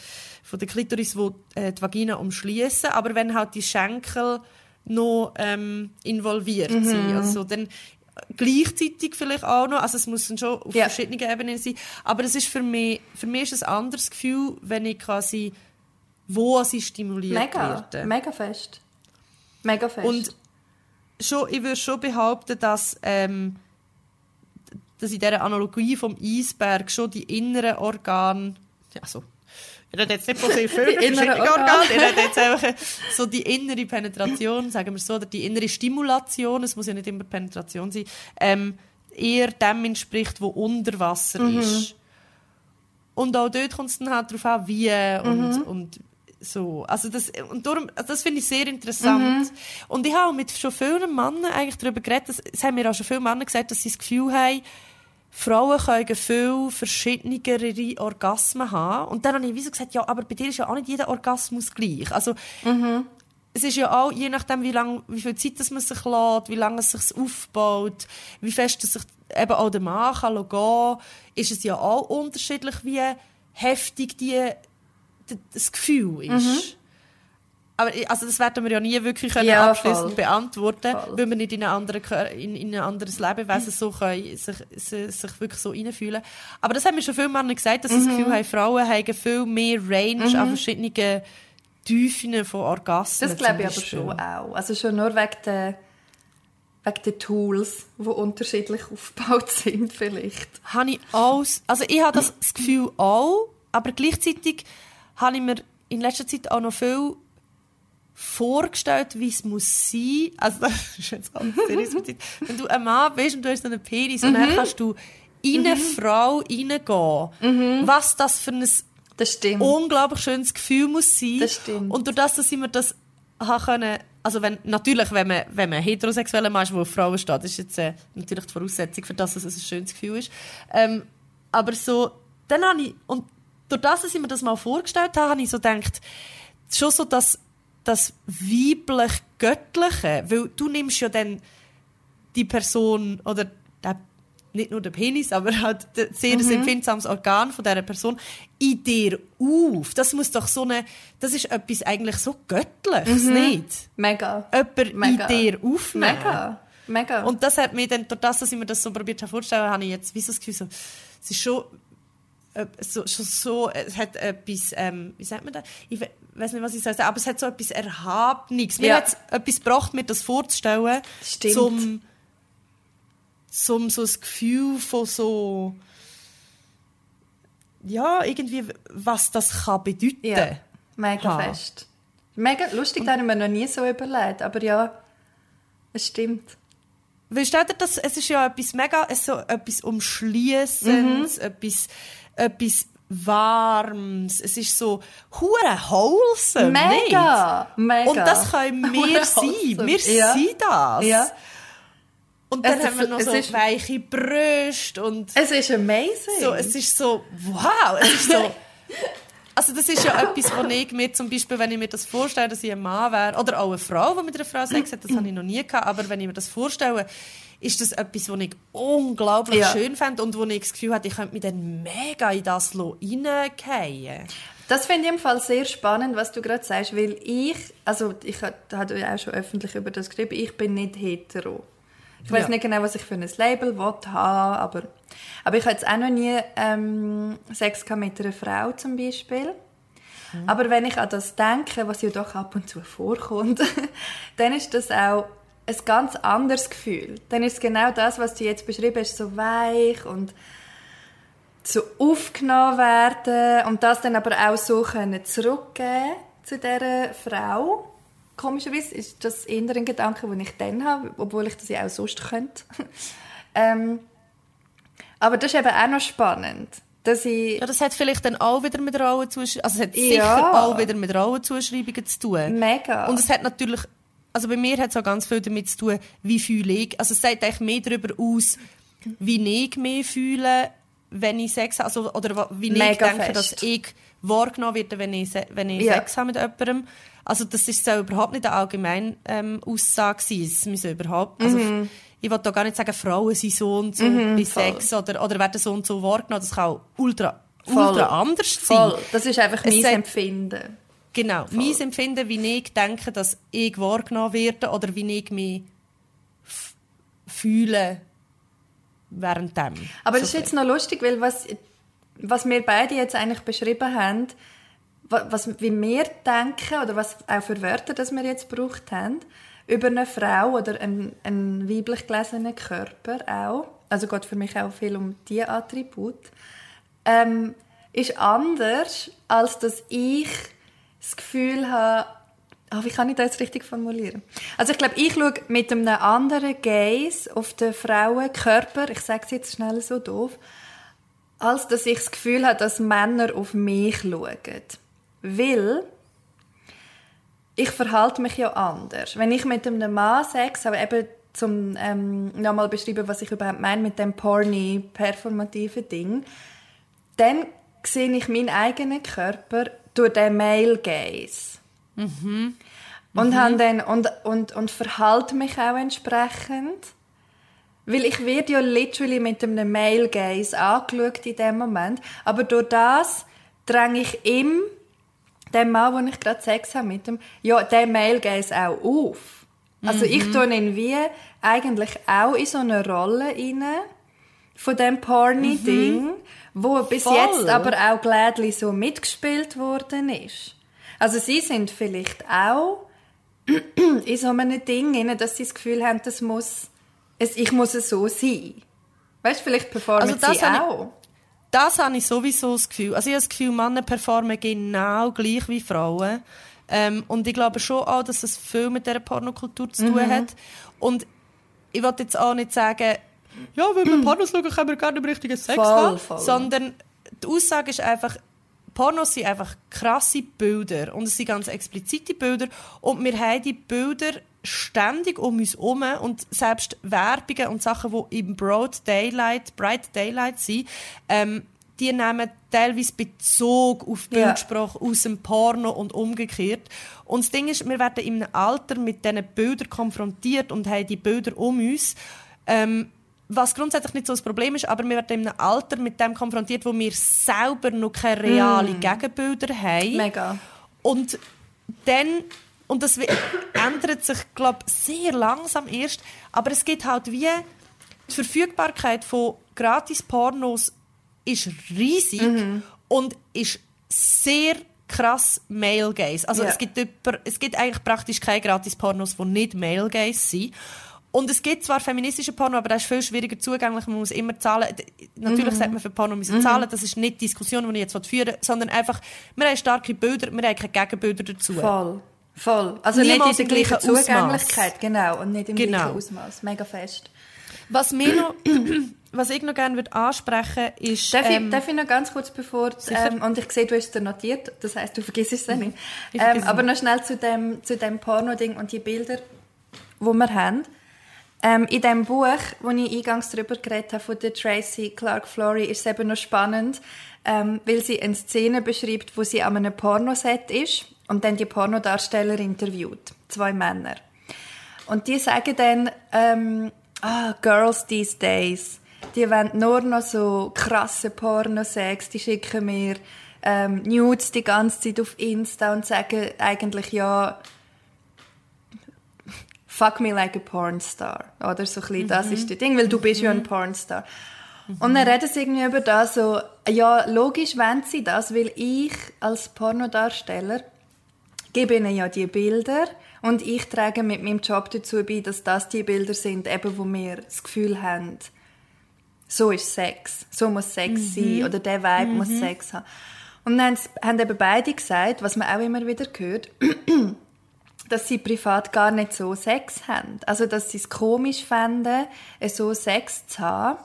von der Klitoris, die äh, die Vagina umschließen. Aber wenn halt die Schenkel noch ähm, involviert sind, also dann gleichzeitig vielleicht auch noch, also es muss dann schon auf Ja. verschiedenen Ebenen sein, aber es ist für mich, für mich ist es ein anderes Gefühl, wenn ich quasi wo sie stimuliert Mega. Mega fest. Mega fest. Und schon, ich würde schon behaupten, dass, ähm, dass in dieser Analogie vom Eisberg schon die inneren Organe, also, ich rede jetzt nicht von sehr vielen [LAUGHS] verschiedenen Organe. Organen, ich rede jetzt einfach so die innere Penetration, sagen wir so, oder die innere Stimulation, es muss ja nicht immer Penetration sein, ähm, eher dem entspricht, wo unter Wasser Mhm. ist. Und auch dort kommt es dann halt darauf an, wie und, und so. Also das, und darum, das finde ich sehr interessant. Und ich habe mit schon vielen Männern eigentlich darüber geredet, dass, es haben mir auch schon viele Männer gesagt, dass sie das Gefühl haben, Frauen können viel verschiedenere Orgasmen haben. Und dann habe ich wieso gesagt, ja, aber bei dir ist ja auch nicht jeder Orgasmus gleich. Also, es ist ja auch, je nachdem, wie, lang, wie viel Zeit das man sich lässt, wie lange es sich aufbaut, wie fest es sich eben auch der Mann kann gehen, ist es ja auch unterschiedlich, wie heftig die, das Gefühl ist. Aber ich- also das werden wir ja nie wirklich können Ja, abschließend beantworten, Voll. weil wir nicht in, Kör- in, in ein anderes Lebewesen so können, sich, sich, wirklich so reinfühlen. Aber das haben mir schon viele Männer gesagt, dass Mhm. das Gefühl haben, Frauen haben viel mehr Range an verschiedenen Tiefen von Orgasmen. Das glaube ich aber schon auch. Also schon nur wegen der, wegen der Tools, die unterschiedlich [LAUGHS] aufgebaut sind vielleicht. habe ich alles, also ich habe das Gefühl auch, aber gleichzeitig habe ich mir in letzter Zeit auch noch viel vorgestellt, wie es muss sein. Also [LAUGHS] das ist jetzt alles sehr diskutiert. Wenn du ein Mann bist und du hast so einen Penis und Mhm. dann kannst du in eine Frau reingehen, was das für ein Das unglaublich schönes Gefühl muss sein. Das stimmt. Und durch das, dass ich mir das können, also wenn, natürlich, wenn man, wenn man heterosexueller Mann ist, der auf Frauen steht, ist jetzt äh, natürlich die Voraussetzung für das, dass es ein schönes Gefühl ist. Ähm, aber so, dann habe ich, und durch das, dass ich mir das mal vorgestellt habe, habe ich so gedacht, schon so das, das weiblich-göttliche, weil du nimmst ja dann die Person oder der, nicht nur der Penis, aber halt sehr Mhm. empfindsames Organ von dieser Person in dir auf. Das muss doch so eine, das ist etwas eigentlich so Göttliches, nicht? Mega. Jemand Mhm. Mega. in dir aufnehmen. Mega. Mega. Und das hat mir dann, durch das, dass ich mir das so probiert habe vorzustellen, habe ich jetzt wie so das Gefühl, so, es ist schon, so, schon so, es hat etwas, ähm, wie sagt man das? Ich we- weiß nicht, was ich sagen, aber es hat so etwas Erhabenes. Mir Ja. hat es etwas gebracht, mir das vorzustellen, Stimmt. zum, zum so das Gefühl von so, ja, irgendwie, was das kann bedeuten. ja. Mega Ha. fest. Mega lustig, das habe ich mir noch nie so überlegt. Aber ja, es stimmt. Weil stell dir das, es ist ja etwas mega, so etwas Umschließendes, Mhm. etwas, etwas Warmes, es ist so hure wholesome, Mega. nicht? Mega. Und das können [LAUGHS] wir sein, wir Ja. sind das. Ja. Und dann Es haben wir noch so ist- weiche Brüste und Es ist amazing. so, es ist so, wow, es ist so... [LAUGHS] Also das ist ja etwas, was ich mir zum Beispiel, wenn ich mir das vorstelle, dass ich ein Mann wäre, oder auch eine Frau, die mit einer Frau Sex hat, das habe ich noch nie gehabt, aber wenn ich mir das vorstelle, ist das etwas, was ich unglaublich Ja. schön fände und wo ich das Gefühl habe, ich könnte mich dann mega in das reingehen. Das finde ich im Fall sehr spannend, was du gerade sagst, weil ich, also ich habe ja auch schon öffentlich über das geschrieben, ich bin nicht hetero. Ich weiß Ja. nicht genau, was ich für ein Label haben, aber, aber ich habe jetzt auch noch nie ähm, Sex mit einer Frau zum Beispiel. Aber wenn ich an das denke, was ja doch ab und zu vorkommt, [LAUGHS] dann ist das auch ein ganz anderes Gefühl. Dann ist es genau das, was du jetzt beschrieben hast, so weich und so aufgenommen werden und das dann aber auch so können zurückgeben zu dieser Frau. Komischerweise ist das eher ein Gedanke, den ich dann habe, obwohl ich das ja auch sonst könnte. [LAUGHS] ähm, aber das ist eben auch noch spannend, dass ich... Ja, das hat vielleicht dann auch wieder mit Rollenzuschreibungen, also es hat Ja. sicher auch wieder mit Rollenzuschreibungen zu tun. Mega. Und es hat natürlich, also bei mir hat es auch ganz viel damit zu tun, wie fühle ich. Also es sagt eigentlich mehr darüber aus, wie ich mich fühle, wenn ich Sex habe, also, oder wie ich Mega denke, fest. dass ich wahrgenommen werde, wenn ich, wenn ich Ja. Sex habe mit jemandem. Also das ist so überhaupt nicht eine allgemeine ähm, Aussage sein. Es müssen überhaupt, also ich will da gar nicht sagen, Frauen sind so und so bei Mhm. voll. Sex oder, oder werden so und so wahrgenommen. Das kann auch ultra, Voll. ultra anders sein. Voll. Das ist einfach mein Empfinden. Genau, mein Empfinden, wie ich denke, dass ich wahrgenommen werde oder wie ich mich fühle während dem. Aber das ist jetzt noch lustig, weil was, was wir beide jetzt eigentlich beschrieben haben, wa- was, wie wir denken oder was auch für Wörter, das wir jetzt gebraucht haben, über eine Frau oder einen, einen weiblich gelesenen Körper auch, also geht für mich auch viel um diese Attribut, ähm, ist anders, als dass ich das Gefühl habe, Ah, wie kann ich das jetzt richtig formulieren? Also ich glaube, ich schaue mit einem anderen Gaze auf den Frauenkörper, ich sage es jetzt schnell so doof, als dass ich das Gefühl habe, dass Männer auf mich schauen. Weil ich verhalte mich ja anders. Wenn ich mit einem Mann Sex habe, eben zum ähm, nochmal beschreiben, was ich überhaupt meine mit dem porny performativen Ding, dann sehe ich meinen eigenen Körper durch den Male Gaze. Mhm. Und, mhm. dann, und, und, und verhalte mich auch entsprechend. Weil ich werde ja literally mit einem Male Gaze angeschaut in dem Moment. Aber durch das dränge ich ihm, dem Mann, wo ich gerade Sex habe mit ihm, ja, den Male Gaze auch auf. Also mhm. ich tue ihn wie eigentlich auch in so eine Rolle rein von dem Porny-Ding, mhm. wo bis Voll. jetzt aber auch glädlich so mitgespielt worden ist. Also sie sind vielleicht auch [CLEARS THROAT] in so einem Ding, dass sie das Gefühl haben, das muss, ich muss es so sein. Weißt du, vielleicht performen also sie auch. Ich, das habe ich sowieso das Gefühl. Also ich habe das Gefühl, Männer performen genau gleich wie Frauen. Ähm, und ich glaube schon auch, dass es viel mit dieser Pornokultur zu tun mhm. hat. Und ich wollte jetzt auch nicht sagen, ja, wenn wir Pornos schauen, können wir gar nicht richtigen Sex voll, haben. Voll. Sondern die Aussage ist einfach, Pornos sind einfach krasse Bilder und es sind ganz explizite Bilder und wir haben die Bilder ständig um uns herum und selbst Werbungen und Sachen, die im Broad Daylight, Bright Daylight sind, ähm, die nehmen teilweise Bezug auf Bildsprache yeah. aus dem Porno und umgekehrt. Und das Ding ist, wir werden im Alter mit diesen Bildern konfrontiert und haben die Bilder um uns. Ähm, was grundsätzlich nicht so das Problem ist, aber wir werden in einem Alter mit dem konfrontiert, wo wir selber noch keine realen mm. Gegenbilder haben. Mega. Und dann, und das ändert sich, glaube ich, sehr langsam erst, aber es gibt halt wie die Verfügbarkeit von Gratis-Pornos ist riesig mm und ist sehr krass Male Gaze. Also yeah. es, gibt über, es gibt eigentlich praktisch keine Gratis-Pornos, die nicht Male Gaze sind. Und es gibt zwar feministische Porno, aber das ist viel schwieriger zugänglich. Man muss immer zahlen. Natürlich mhm. sagt man für Porno müssen mhm. zahlen. Das ist nicht die Diskussion, die ich jetzt führen will, sondern einfach, wir haben starke Bilder, wir haben keine Gegenbilder dazu. Voll. Voll. Also Niemals nicht in der gleichen Zugänglichkeit, genau. Und nicht im genau. gleichen Ausmaß. Mega fest. Was mir noch, [CLEARS THROAT] was ich noch gerne würde ansprechen ist... Darf, ähm, ich, darf ich noch ganz kurz bevor... Ähm, und ich sehe, du hast es notiert, das heisst, du vergisst es nicht. Ähm, aber noch schnell zu dem, zu dem Porno-Ding und die Bilder, die wir haben. Ähm, in dem Buch, wo ich eingangs darüber geredet habe, von der Tracy Clark Flory, ist es eben noch spannend, ähm, weil sie eine Szene beschreibt, wo sie an einem Pornoset ist und dann die Pornodarsteller interviewt. Zwei Männer. Und die sagen dann, ähm, ah, Girls these days, die wollen nur noch so krasse Pornosex, die schicken mir ähm, Nudes die ganze Zeit auf Insta und sagen eigentlich, ja, fuck me like a pornstar. Oder so ein bisschen, das ist das Ding, weil du bist mhm. ja ein mhm. Pornstar. Mhm. Und dann reden sie irgendwie über das so, ja, logisch wollen sie das, weil ich als Pornodarsteller gebe ihnen ja die Bilder und ich trage mit meinem Job dazu bei, dass das die Bilder sind, eben wo wir das Gefühl haben, so ist Sex, so muss Sex mhm. sein oder der Vibe mhm. muss Sex haben. Und dann haben eben beide gesagt, was man auch immer wieder hört, dass sie privat gar nicht so Sex haben. Also, dass sie es komisch fänden, so Sex zu haben.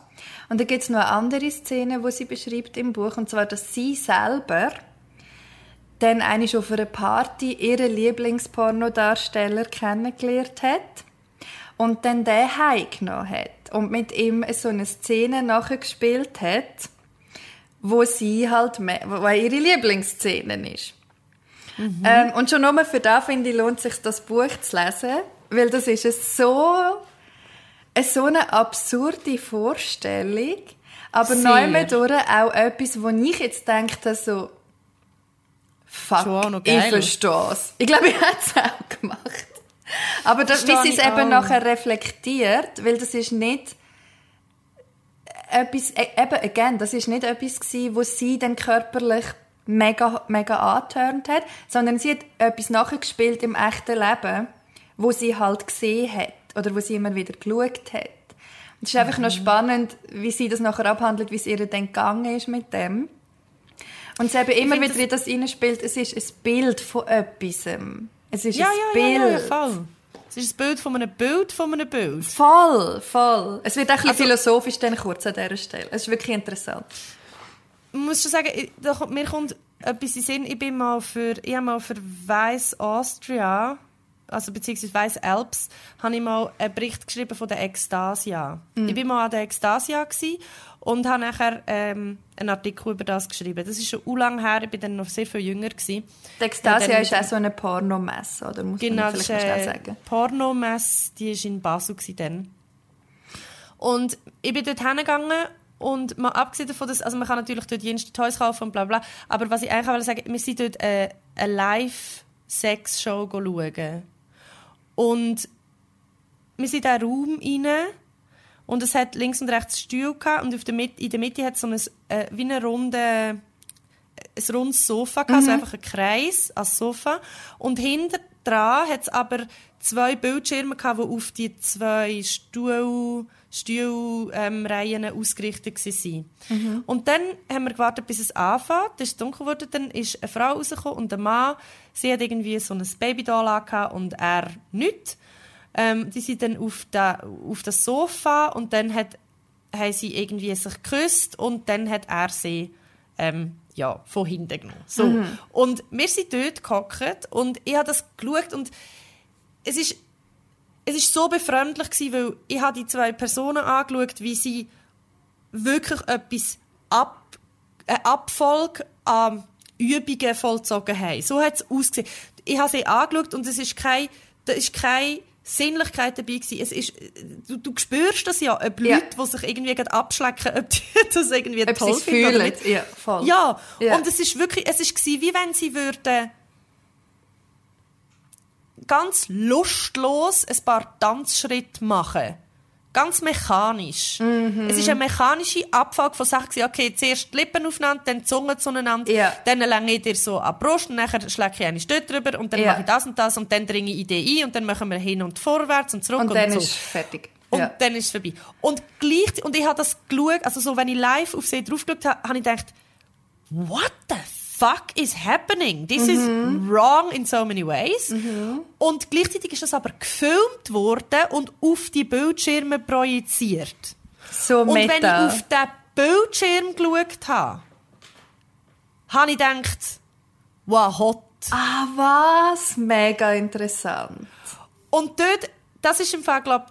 Und da gibt es noch eine andere Szene, wo sie beschreibt im Buch, und zwar, dass sie selber dann eigentlich auf einer Party ihren Lieblingspornodarsteller kennengelernt hat und dann den heimgenommen hat und mit ihm so eine Szene nachgespielt hat, wo sie halt, wo ihre Lieblingsszene ist. Mhm. Ähm, und schon nur für das, finde ich, lohnt sich das Buch zu lesen, weil das ist eine so, eine so eine absurde Vorstellung, aber neu durch auch etwas, wo ich jetzt denke, so, fuck, ich verstehe es. Ich glaube, ich hätte es auch gemacht. Aber das, wie sie es eben nachher reflektiert, weil das ist nicht etwas, e, eben, again, das ist nicht etwas gewesen, wo sie dann körperlich mega, mega angeturnt hat, sondern sie hat etwas nachgespielt im echten Leben, wo sie halt gesehen hat oder wo sie immer wieder geschaut hat. Und es ist einfach mhm. noch spannend, wie sie das nachher abhandelt, wie es ihr dann gegangen ist mit dem. Und sie eben immer wieder, wie das reinspielt, es ist ein Bild von etwas. Es ist ja, ein ja, Bild. Ja, ja, voll. Es ist ein Bild von einem Bild von einem Bild. Voll, voll. Es wird auch ein also, philosophisch dann kurz an dieser Stelle. Es ist wirklich interessant muss schon sagen, mir kommt etwas in Sinn. Ich bin mal für, ich habe mal für Weiss Austria, also beziehungsweise Weiss Alps, habe ich mal einen Bericht geschrieben von der Ekstasia. Ich bin mal an der Ekstasia gsi und habe nachher ähm, einen Artikel über das geschrieben. Das ist schon lang her, ich bin dann noch sehr viel jünger gsi. Die Ja, dann- ist auch so eine Pornomesse, oder? Muss Genau, man das vielleicht eine sagen. Pornomesse, die war in Basel dann. Und ich bin dort hingegangen und mal abgesehen davon, dass, also man kann natürlich dort jenste Toys kaufen und bla bla, aber was ich eigentlich wollte sagen, wir sind dort äh, eine Live-Sex-Show schauen. Und wir sind in diesen Raum rein und es hat links und rechts Stühle gehabt und auf der Mitte, in der Mitte hat es so ein, äh, wie eine runde ein rundes Sofa, gehabt, also einfach ein Kreis als Sofa. Und hinter dran hat es aber zwei Bildschirme, gehabt, die auf die zwei Stuhl, Stuhlreihen ausgerichtet waren. Und dann haben wir gewartet, bis es anfängt. Dann ist es dunkel geworden, dann ist eine Frau rausgekommen und ein Mann. Sie hat irgendwie so ein Babydoll und er nicht. Ähm, die sind dann auf, da, auf das Sofa und dann hat, haben sie irgendwie sich geküsst und dann hat er sie ähm, ja, von hinten genommen. So. Und wir sind dort gehockt und ich habe das geschaut und es ist, es ist so befremdlich gewesen, weil ich habe die zwei Personen angeschaut, wie sie wirklich etwas ab, eine Abfolge an Übungen vollzogen haben. So hat es ausgesehen. Ich habe sie angeschaut und es ist kein, da ist keine Sinnlichkeit dabei gewesen. Es ist, du, du spürst das ja, ob Ja. Leute, die sich irgendwie gerade abschlecken, [LAUGHS] ob die das irgendwie Ob toll finden fühlen. Ja, voll. Ja, Ja. und es ist wirklich, es ist gewesen, wie wenn sie würden ganz lustlos ein paar Tanzschritte machen. Ganz mechanisch. Mhm. Es ist eine mechanische Abfolge von Sachen. Okay, zuerst die Lippen aufeinander, dann die Zunge zueinander, Ja. dann länge ich dir so an die Brust und nachher schläge ich eine Stück drüber und dann Ja. mache ich das und das und dann dringe ich die ein und dann machen wir hin und vorwärts und zurück Und und, dann so. ist es fertig. Und ja. dann ist es vorbei. Und gleich, und ich habe das geschaut, also so, wenn ich live auf sie drauf geschaut habe, habe ich gedacht, what the fuck is happening? This is wrong in so many ways. Und gleichzeitig ist das aber gefilmt worden und auf die Bildschirme projiziert. so Und wenn ich meta. auf den Bildschirm geschaut habe, habe ich gedacht, wow, hot. Ah, was? Mega interessant. Und dort, das ist im Fall, glaub,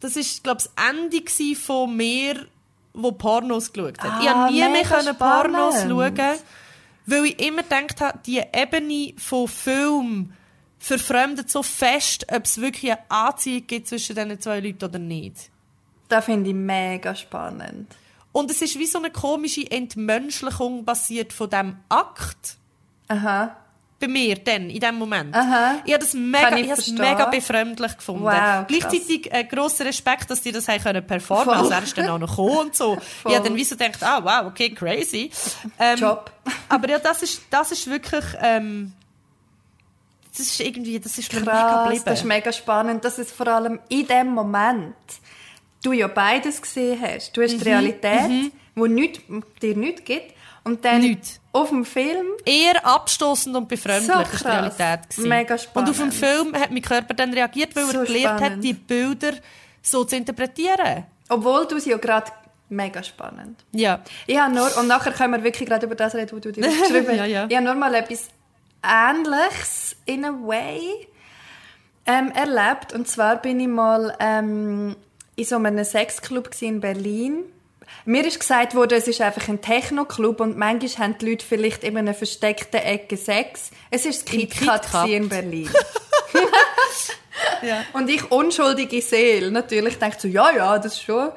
das ist, glaub, das Ende von mir, wo Pornos geschaut hat. ich Ah, habe nie mehr können Pornos schauen, weil ich immer gedacht habe, die Ebene von Film verfremdet so fest, ob es wirklich eine Anziehung gibt zwischen diesen zwei Leuten oder nicht. Das finde ich mega spannend. Und es ist wie so eine komische Entmenschlichung basiert von dem Akt Aha. Bei mir dann, in dem Moment. Aha. Ich habe das mega, ich ich mega befremdlich gefunden. Wow. Gleichzeitig äh, grosser Respekt, dass die das haben können performen Voll. Also er ist dann auch noch gekommen und so. Voll. [LAUGHS] Ich habe dann wie so gedacht, ah, wow, okay, crazy. Ähm, Job. [LAUGHS] Aber ja, das ist, das ist wirklich, ähm, das ist irgendwie, das ist mega Krass, geblieben. das ist mega spannend, dass es vor allem in dem Moment du ja beides gesehen hast. Du hast Mhm, die Realität, wo nicht, dir nichts gibt, und dann Nichts. auf dem Film Eher abstoßend und befremdlich So krass. Realität. gewesen. Mega Und auf dem spannend. Film hat mein Körper dann reagiert, weil So er gelernt spannend. hat, die Bilder so zu interpretieren. Obwohl du sie ja gerade mega spannend. Ja. Ich habe nur, und nachher können wir wirklich gerade über das reden, was du dir [LAUGHS] geschrieben hast. Ja, ja. Ich habe nur mal etwas Ähnliches, in a way, ähm, erlebt. Und zwar bin ich mal ähm, in so einem Sexclub in Berlin. Mir ist gesagt worden, es ist einfach ein Techno-Club und manchmal haben die Leute vielleicht in einer versteckten Ecke Sex. Es ist das KitKat gsi in Berlin. [LAUGHS] ja. Und ich, unschuldige Seele, natürlich denke so, ja, ja, das ist schon,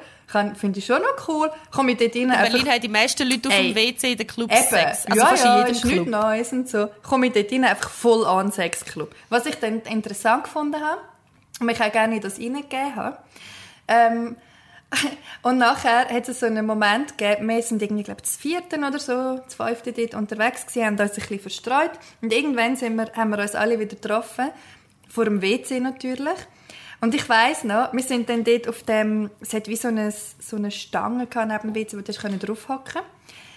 finde ich schon noch cool. Komme ich dort rein, In einfach Berlin haben die meisten Leute auf Ey. dem WC in den Clubs Eben. Sex. Also ja, fast ja, in ist jedem Club. Neues und so. Komme ich dort rein, einfach voll an Sexclub. Was ich dann interessant gefunden habe und mich auch gerne in das reingegeben habe, ähm, [LAUGHS] und nachher hat es so einen Moment gegeben, wir sind irgendwie, glaube ich, das vierten oder so, das fünfte dort unterwegs gewesen, haben uns ein bisschen verstreut und irgendwann sind wir, haben wir uns alle wieder getroffen, vor dem WC natürlich. Und ich weiss noch, wir sind dann dort auf dem, es hat wie so eine, so eine Stange neben dem WC, wo du draufhocken konntest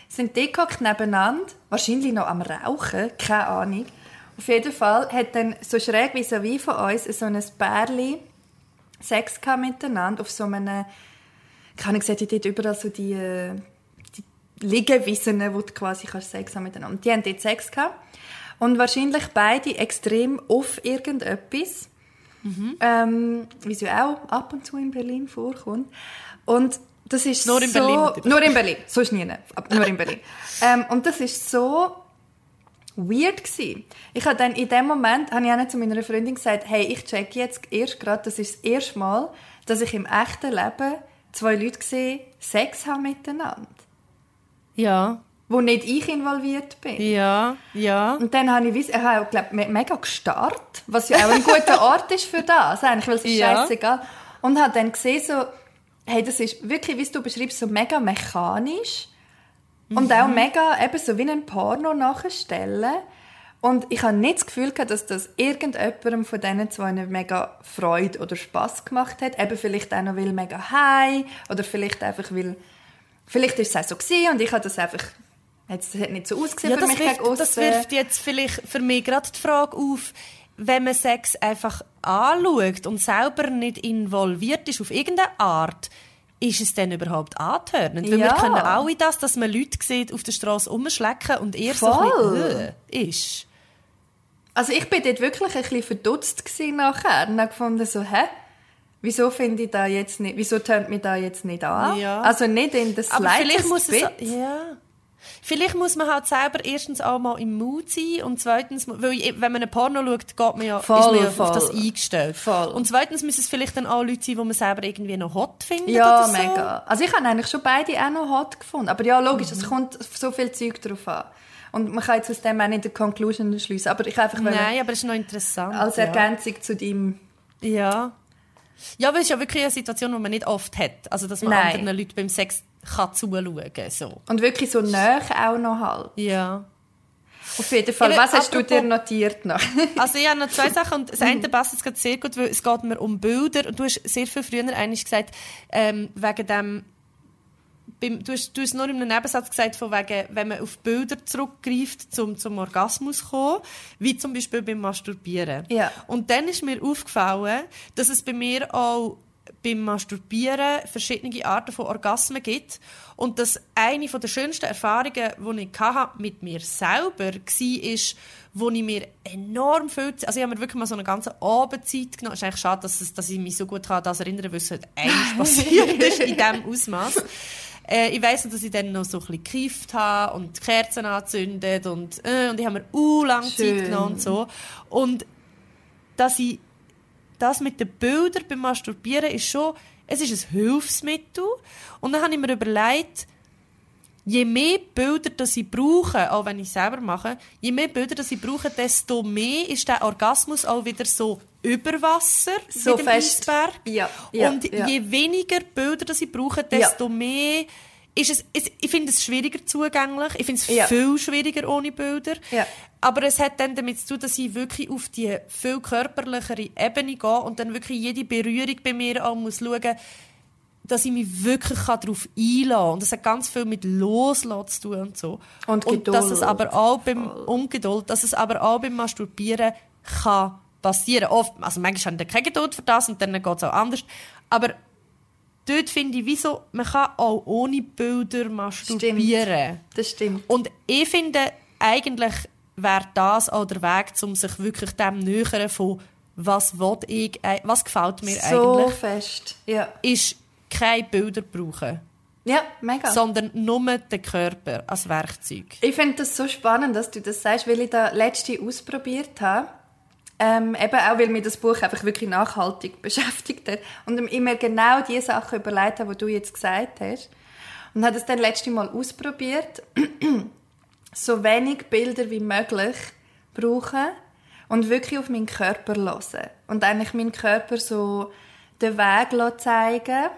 sind die gehockt nebeneinander, wahrscheinlich noch am Rauchen, keine Ahnung. Auf jeden Fall hat dann so schräg wie so wie von uns so ein Bärli Sex miteinander auf so einem, keine seht ihr dort überall so die, äh, die Liegewiesen, wo du quasi kannst Sex haben miteinander. Die haben dort Sex gehabt. Und wahrscheinlich beide extrem auf irgendetwas. Ähm, wie es ja auch ab und zu in Berlin vorkommt. Und das ist Nur in so... Berlin natürlich. Nur in Berlin. So ist nie. Aber nur in Berlin. [LAUGHS] ähm, und das ist so weird gsi. Ich habe dann in dem Moment, habe ich auch nicht zu meiner Freundin gesagt, hey, ich check jetzt erst gerade, das ist das erste Mal, dass ich im echten Leben zwei Leute sehe, Sex haben miteinander. Ja, Wo nicht ich involviert bin. ja, ja. Und dann habe ich, ich habe, glaub, me- mega gestarrt, was ja auch ein guter [LAUGHS] Ort ist für das, eigentlich, weil es ist Ja. scheißegal. Und habe dann gesehen, so, hey, das ist wirklich, wie du beschreibst, so mega mechanisch und auch mega eben so wie ein Porno nachstellen. Und ich habe nicht das Gefühl gehabt, dass das irgendjemandem von diesen zwei mega Freude oder Spaß gemacht hat. Eben vielleicht auch noch, weil mega high oder vielleicht einfach, weil vielleicht ist es auch so gewesen und ich habe das einfach es hat nicht so ausgesehen Ja, für das mich wirft, das wirft jetzt vielleicht für mich gerade die Frage auf, wenn man Sex einfach anschaut und selber nicht involviert ist auf irgendeine Art, ist es denn überhaupt antörnend? Weil wir Ja. kennen alle das, dass man Leute sieht auf der Straße rumschlecken und eher so Voll. ein bisschen «Äh», ist. Also ich bin dort wirklich ein bisschen verdutzt gewesen nachher und habe gefunden so, hä? Wieso finde ich da jetzt nicht, wieso tönt mich da jetzt nicht an? Ja. Also nicht in das Aber vielleicht muss es, ja. Vielleicht muss man halt selber erstens auch mal im Mut sein und zweitens, weil wenn man ein Porno schaut, geht man ja, Voll, ist man ja voll. auf das eingestellt. Voll. Und zweitens müssen es vielleicht dann auch Leute sein, die man selber irgendwie noch hot findet Ja, oder so. mega. Also ich habe eigentlich schon beide auch noch hot gefunden. Aber ja, logisch, Mhm. es kommt so viel Zeug drauf an. Und man kann jetzt aus dem auch nicht eine Conclusion schließen. Aber ich einfach Nein, aber es ist noch interessant. als ja. Ergänzung zu deinem... Ja. Ja, weil es ist ja wirklich eine Situation, die man nicht oft hat. Also, dass man Nein. anderen Leuten beim Sex kann zuschauen kann. So. Und wirklich so nah auch noch halt. Ja. Auf jeden Fall. Ja, Was hast du dir notiert noch? [LAUGHS] Also ich habe noch zwei Sachen und das eine passt jetzt gerade sehr gut, weil es geht mir um Bilder und du hast sehr viel früher eigentlich gesagt, ähm, wegen dem beim, du, hast, du hast nur in einem Nebensatz gesagt, von wegen, wenn man auf Bilder zurückgreift, zum, zum Orgasmus zu kommen, wie zum Beispiel beim Masturbieren. Ja. Und dann ist mir aufgefallen, dass es bei mir auch beim Masturbieren verschiedene Arten von Orgasmen gibt und dass eine der schönsten Erfahrungen, die ich hatte mit mir selber war, wo ich mir enorm viel... Also ich habe mir wirklich mal so eine ganze Abendzeit genommen. Es ist eigentlich schade, dass, es, dass ich mich so gut an das erinnern kann, weil es halt eigentlich [LAUGHS] passiert ist in diesem Ausmaß. Äh, ich weiss dass ich dann noch so ein bisschen gekifft habe und Kerzen angezündet und, äh, und ich habe mir u lang Zeit genommen und so. Und dass ich das mit den Bildern beim Masturbieren ist schon, es ist ein Hilfsmittel. Und dann habe ich mir überlegt, je mehr Bilder das ich brauche, auch wenn ich es selber mache, je mehr Bilder das ich brauche, desto mehr ist der Orgasmus auch wieder so über Wasser, So dem fest. Eisberg. Ja, ja, Und ja. je weniger Bilder das ich brauche, desto mehr ist es, es ich finde es schwieriger zugänglich. Ich finde es Ja. viel schwieriger ohne Bilder. Ja. Aber es hat dann damit zu tun, dass ich wirklich auf die viel körperlichere Ebene gehe und dann wirklich jede Berührung bei mir auch muss schauen, dass ich mich wirklich darauf einlassen kann. Und das hat ganz viel mit Loslassen zu tun und so. Und dass es Geduld. aber auch beim Ungeduld, dass es aber auch beim Masturbieren kann passieren. Oft, also manchmal habe ich dann keine Geduld für das und dann geht es auch anders. Aber dort finde ich, wieso, man kann auch ohne Bilder masturbieren. Das stimmt. Und ich finde, eigentlich wäre das auch der Weg, um sich wirklich dem nähern von was will ich, äh, was gefällt mir So eigentlich, fest. Ja. ist keine Bilder brauchen, Ja, mega. sondern nur den Körper als Werkzeug. Ich finde das so spannend, dass du das sagst, weil ich das letzte ausprobiert habe. Ähm, eben auch, weil mir das Buch einfach wirklich nachhaltig [LAUGHS] beschäftigt hat. Und ich mir genau die Sachen überlegt habe, die du jetzt gesagt hast. Und habe das dann letzte Mal ausprobiert. [CLEARS THROAT] so wenig Bilder wie möglich brauchen und wirklich auf meinen Körper hören. Und eigentlich meinen Körper so den Weg zeigen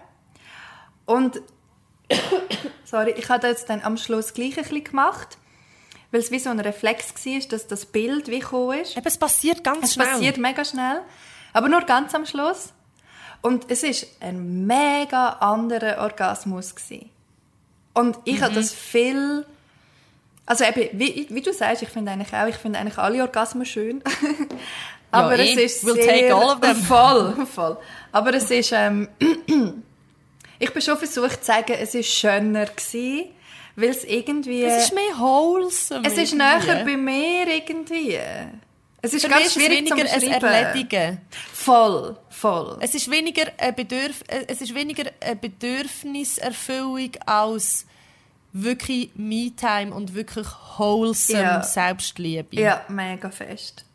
Und [COUGHS] sorry, ich habe jetzt dann am Schluss gleich ein bisschen gemacht, weil es wie so ein Reflex war, dass das Bild wie gekommen ist. Eben, es passiert ganz Es schnell. passiert mega schnell, aber nur ganz am Schluss. Und es ist ein mega anderer Orgasmus gewesen. Und ich Mhm. habe das viel, also eben, wie, wie du sagst, ich finde eigentlich auch, ich finde eigentlich alle Orgasmen schön. [LAUGHS] aber eh, es ist we'll sehr, take all of them. [LAUGHS] voll, voll. Aber es ist, ähm, [CLEARS THROAT] ich bin schon versucht zu sagen, es ist schöner gewesen, weil es irgendwie... Es ist mehr wholesome. es ist irgendwie. näher bei mir irgendwie. Es ist Für ganz ist es schwierig weniger ein. Erledigen. Voll, voll. Es ist weniger eine, Bedürf es ist weniger eine Bedürfniserfüllung als wirklich Me-Time und wirklich wholesome Ja. Selbstliebe. Ja, mega fest.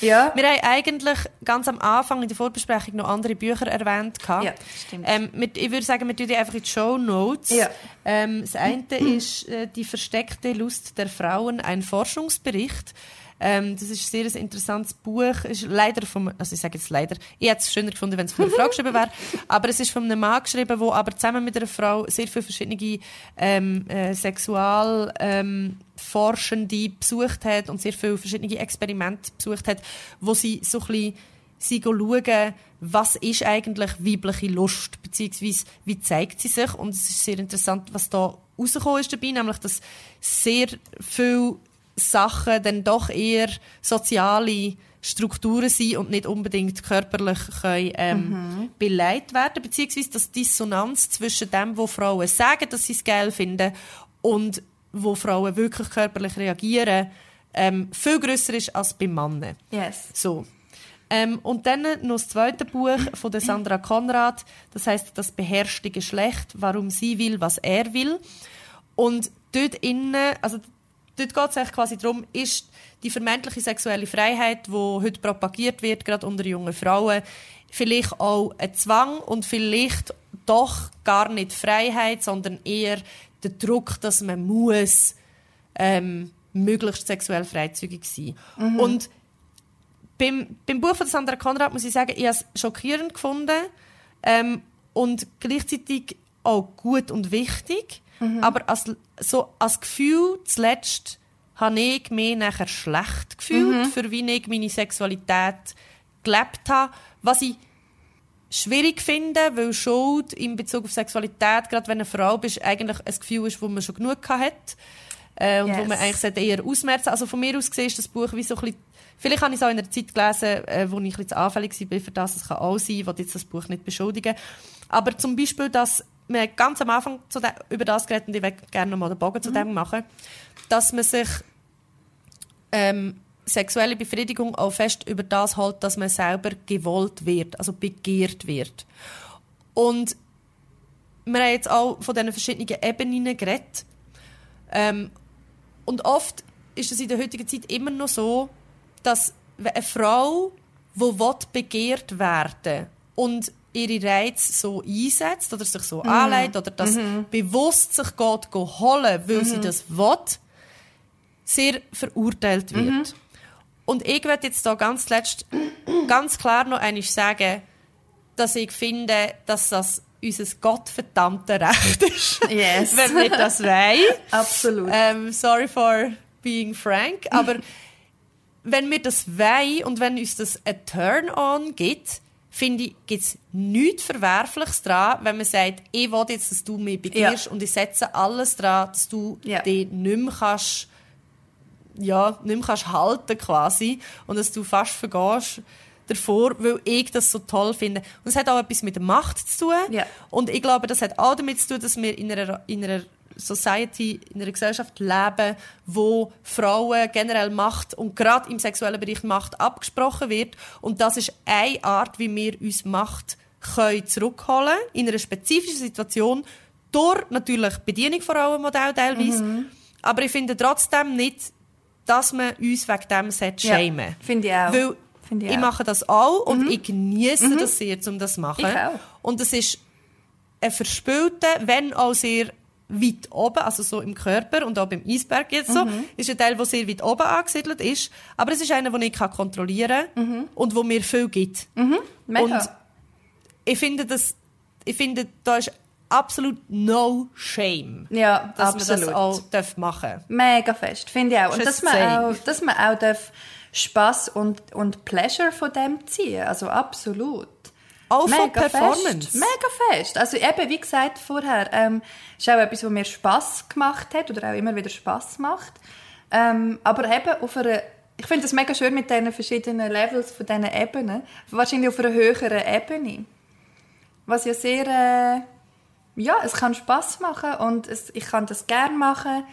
Ja, Wir haben eigentlich ganz am Anfang in der Vorbesprechung noch andere Bücher erwähnt. gehabt. Ja, stimmt. Ähm, wir, ich würde sagen, wir tun die einfach in die Show Notes. Ja. Ähm, das eine [CLEARS THROAT] ist äh, «Die versteckte Lust der Frauen», ein Forschungsbericht. Ähm, das ist ein sehr interessantes Buch. Ist leider vom, also ich sage jetzt leider, ich hätte es schöner gefunden, wenn es von einer Frau geschrieben wäre, [LAUGHS] aber es ist von einem Mann geschrieben, der aber zusammen mit einer Frau sehr viele verschiedene ähm, äh, Sexual ähm, Forschende besucht hat und sehr viele verschiedene Experimente besucht hat, wo sie so ein bisschen sie schauen, was ist eigentlich weibliche Lust, beziehungsweise wie zeigt sie sich. Und es ist sehr interessant, was da rausgekommen ist dabei, nämlich, dass sehr viele Sachen dann doch eher soziale Strukturen sind und nicht unbedingt körperlich können, ähm, beleidigt werden, beziehungsweise dass die Dissonanz zwischen dem, wo Frauen sagen, dass sie es geil finden und wo Frauen wirklich körperlich reagieren, ähm, viel größer ist als bei Männern. yes. So. Ähm, und dann noch das zweite Buch von der Sandra Konrad, das heißt das beherrschte Geschlecht, warum sie will, was er will. Und dort innen, also dort geht es eigentlich quasi darum, ist die vermeintliche sexuelle Freiheit, die heute propagiert wird, gerade unter jungen Frauen, vielleicht auch ein Zwang und vielleicht doch gar nicht Freiheit, sondern eher der Druck, dass man muss ähm, möglichst sexuell freizügig sein. Und beim, beim Buch von Sandra Konrad muss ich sagen, ich habe es schockierend gefunden ähm, und gleichzeitig auch gut und wichtig. Aber als, so als Gefühl zuletzt habe ich mich nachher schlecht gefühlt, für wie ich meine Sexualität gelebt habe. Was ich schwierig finde, weil Schuld in Bezug auf Sexualität, gerade wenn du eine Frau bist, eigentlich ein Gefühl ist, wo man schon genug hat. Äh, und wo Yes. man eigentlich eher ausmerzen Also von mir aus gesehen ist das Buch wie so ein bisschen, vielleicht habe ich es auch in einer Zeit gelesen, äh, wo ich ein bisschen zu anfällig war für das, es kann auch sein, ich will jetzt das Buch nicht beschuldigen. Aber zum Beispiel, dass wir haben ganz am Anfang über das geredet und ich möchte gerne noch mal den Bogen zu dem machen, dass man sich ähm, sexuelle Befriedigung auch fest über das hält, dass man selber gewollt wird, also begehrt wird. Und wir haben jetzt auch von diesen verschiedenen Ebenen geredet. Ähm, und oft ist es in der heutigen Zeit immer noch so, dass eine Frau, die will begehrt werden und ihre Reize so einsetzt oder sich so anlegt oder das bewusst sich geht, holen, weil sie das will, sehr verurteilt wird. Und ich werde jetzt da ganz zuletzt ganz klar noch einmal sagen, dass ich finde, dass das unser gottverdammte Recht ist, [LAUGHS] Yes. wenn wir das wollen. Absolut. Ähm, sorry for being frank, aber [LAUGHS] wenn wir das wollen und wenn uns das ein Turn-on gibt, finde ich, gibt es nichts Verwerfliches daran, wenn man sagt, ich will jetzt, dass du mich begehrst und ich setze alles daran, dass du Ja. dich nicht mehr kannst, ja, nicht mehr kannst halten quasi und dass du fast vergehst davor, weil ich das so toll finde. Und es hat auch etwas mit der Macht zu tun. Ja. Und ich glaube, das hat auch damit zu tun, dass wir in einer, in einer Society, in einer Gesellschaft leben, wo Frauen generell Macht und gerade im sexuellen Bereich Macht abgesprochen wird. Und das ist eine Art, wie wir uns Macht können zurückholen in einer spezifischen Situation durch natürlich Bedienung von Rollenmodell teilweise. Aber ich finde trotzdem nicht, dass man uns wegen dem sollte Ja, schämen finde ich auch. Weil Finde ich ich, auch. mache das auch und ich genieße das sehr, um das zu machen. Ich auch. Und es ist ein verspülter, wenn auch sehr weit oben, also so im Körper und auch beim Eisberg jetzt so, Mhm. ist ein Teil, der sehr weit oben angesiedelt ist. Aber es ist einer, den ich kontrollieren kann und wo mir viel gibt. Mega. Und ich finde, das, ich finde, da ist absolut no shame, ja, dass absolut. man das auch darf machen Mega fest, finde ich auch. Und dass man auch, dass man auch darf Spass und, und Pleasure von dem ziehen Also absolut. Auch von Mega Performance. Fest. Mega fest. Also eben, wie gesagt vorher, ähm, ist auch etwas, was mir Spass gemacht hat oder auch immer wieder Spass macht. Ähm, aber eben auf einer, ich finde das mega schön mit diesen verschiedenen Levels von diesen Ebenen. Wahrscheinlich auf einer höheren Ebene. Was ja sehr, äh, ja, es kann Spaß machen und es, ich kann das gerne machen.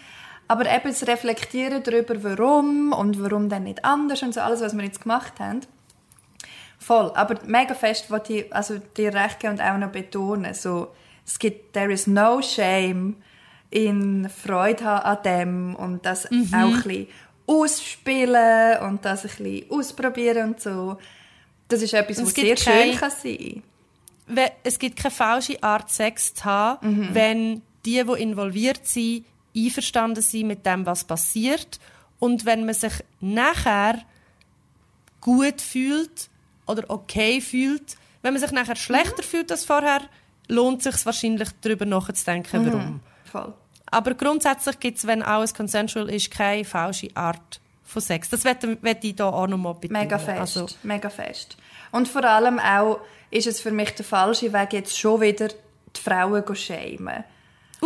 Aber eben das Reflektieren darüber, warum und warum dann nicht anders und so alles, was wir jetzt gemacht haben. Voll. Aber mega fest wollte ich also dir recht geben und auch noch betonen. So, es gibt, there is no shame in Freude haben an dem und das Mhm. auch ein bisschen ausspielen und das ein bisschen ausprobieren und so. Das ist etwas, was es sehr gibt schön kein- kann sein We- Es gibt keine falsche Art, Sex zu haben, Mhm. wenn die, die involviert sind, einverstanden sind mit dem, was passiert. Und wenn man sich nachher gut fühlt oder okay fühlt, wenn man sich nachher schlechter fühlt als vorher, lohnt es sich wahrscheinlich darüber nachzudenken, warum. Voll. Aber grundsätzlich gibt es, wenn alles consensual ist, keine falsche Art von Sex. Das möchte möchte ich hier auch noch mal betonen. Mega fest, Also, mega fest. Und vor allem auch ist es für mich der falsche Weg, jetzt schon wieder die Frauen zu schämen.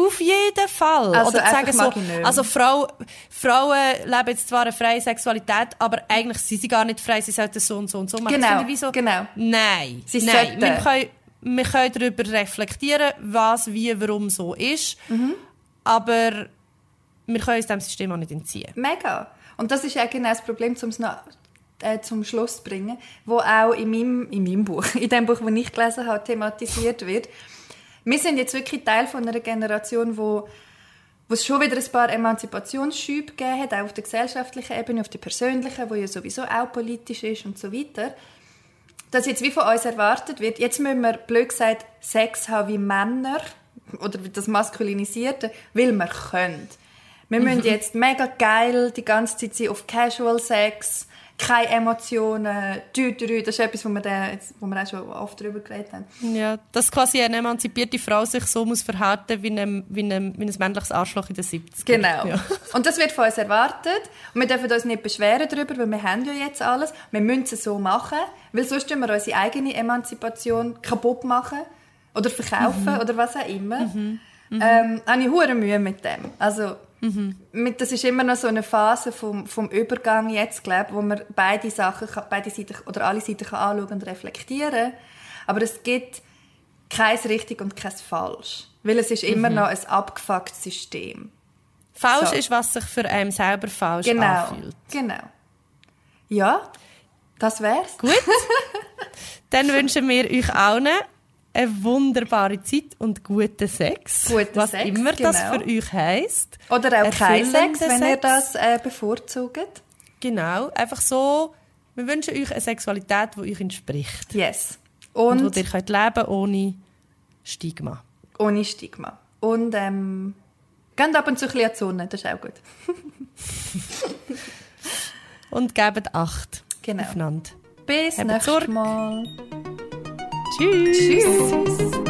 Auf jeden Fall. Also Oder sagen so, also Frau, Frauen leben jetzt zwar eine freie Sexualität, aber eigentlich sind sie gar nicht frei, sie sollten so und so und so machen. Genau, wie so, genau. Nein, Sie nein. sollten. Wir können, wir können darüber reflektieren, was, wie, warum so ist, Mhm. aber wir können uns diesem System auch nicht entziehen. Mega. Und das ist ja genau das Problem, um es noch äh, zum Schluss zu bringen, wo auch in meinem, in meinem Buch, [LAUGHS] in dem Buch, das ich gelesen habe, thematisiert wird. Wir sind jetzt wirklich Teil von einer Generation, wo wo es schon wieder ein paar Emanzipationsschübe gegeben hat, auch auf der gesellschaftlichen Ebene, auf der persönlichen, wo ja sowieso auch politisch ist und so weiter. Dass jetzt wie von uns erwartet wird, jetzt müssen wir, blöd gesagt, Sex haben wie Männer, oder das Maskulinisierte, weil wir können. Wir müssen jetzt mega geil die ganze Zeit sein auf Casual Sex, keine Emotionen, dü, dü, dü. das ist etwas, wo wir, da, wo wir auch schon oft darüber geredet haben. Ja, dass quasi eine emanzipierte Frau sich so muss verhalten wie ein, wie ein, wie ein männliches Arschloch in den 70 Genau. Ja. Und das wird von uns erwartet. Und wir dürfen uns nicht beschweren darüber, weil wir haben ja jetzt alles. Wir müssen es so machen, weil sonst tun wir unsere eigene Emanzipation kaputt machen oder verkaufen oder was auch immer. Ähm, habe ich hure Mühe mit dem. Also, mit, das ist immer noch so eine Phase vom, vom Übergang jetzt, glaube wo man beide Sachen, beide Seiten oder alle Seiten kann anschauen und reflektieren. Aber es gibt kein richtig und kein falsch. Weil es ist immer noch ein abgefucktes System. Falsch So. ist, was sich für einen selber falsch Genau, anfühlt. genau. Ja, das wär's. Gut. [LAUGHS] Dann wünschen wir euch allen eine wunderbare Zeit und guten Sex. Guten was Sex, immer das genau. für euch heisst. Oder auch kein Sex, wenn ihr Sex. das äh, bevorzugt. Genau. Einfach so, wir wünschen euch eine Sexualität, die euch entspricht. Yes. Und, Und, wo ihr könnt leben ohne Stigma. ohne Stigma. Und ähm, geht ab und zu ein bisschen an die Sonne, das ist auch gut. [LAUGHS] Und gebt Acht Genau. aufeinander. Bis Habt nächstes. Mal. Tschüss. Tschüss.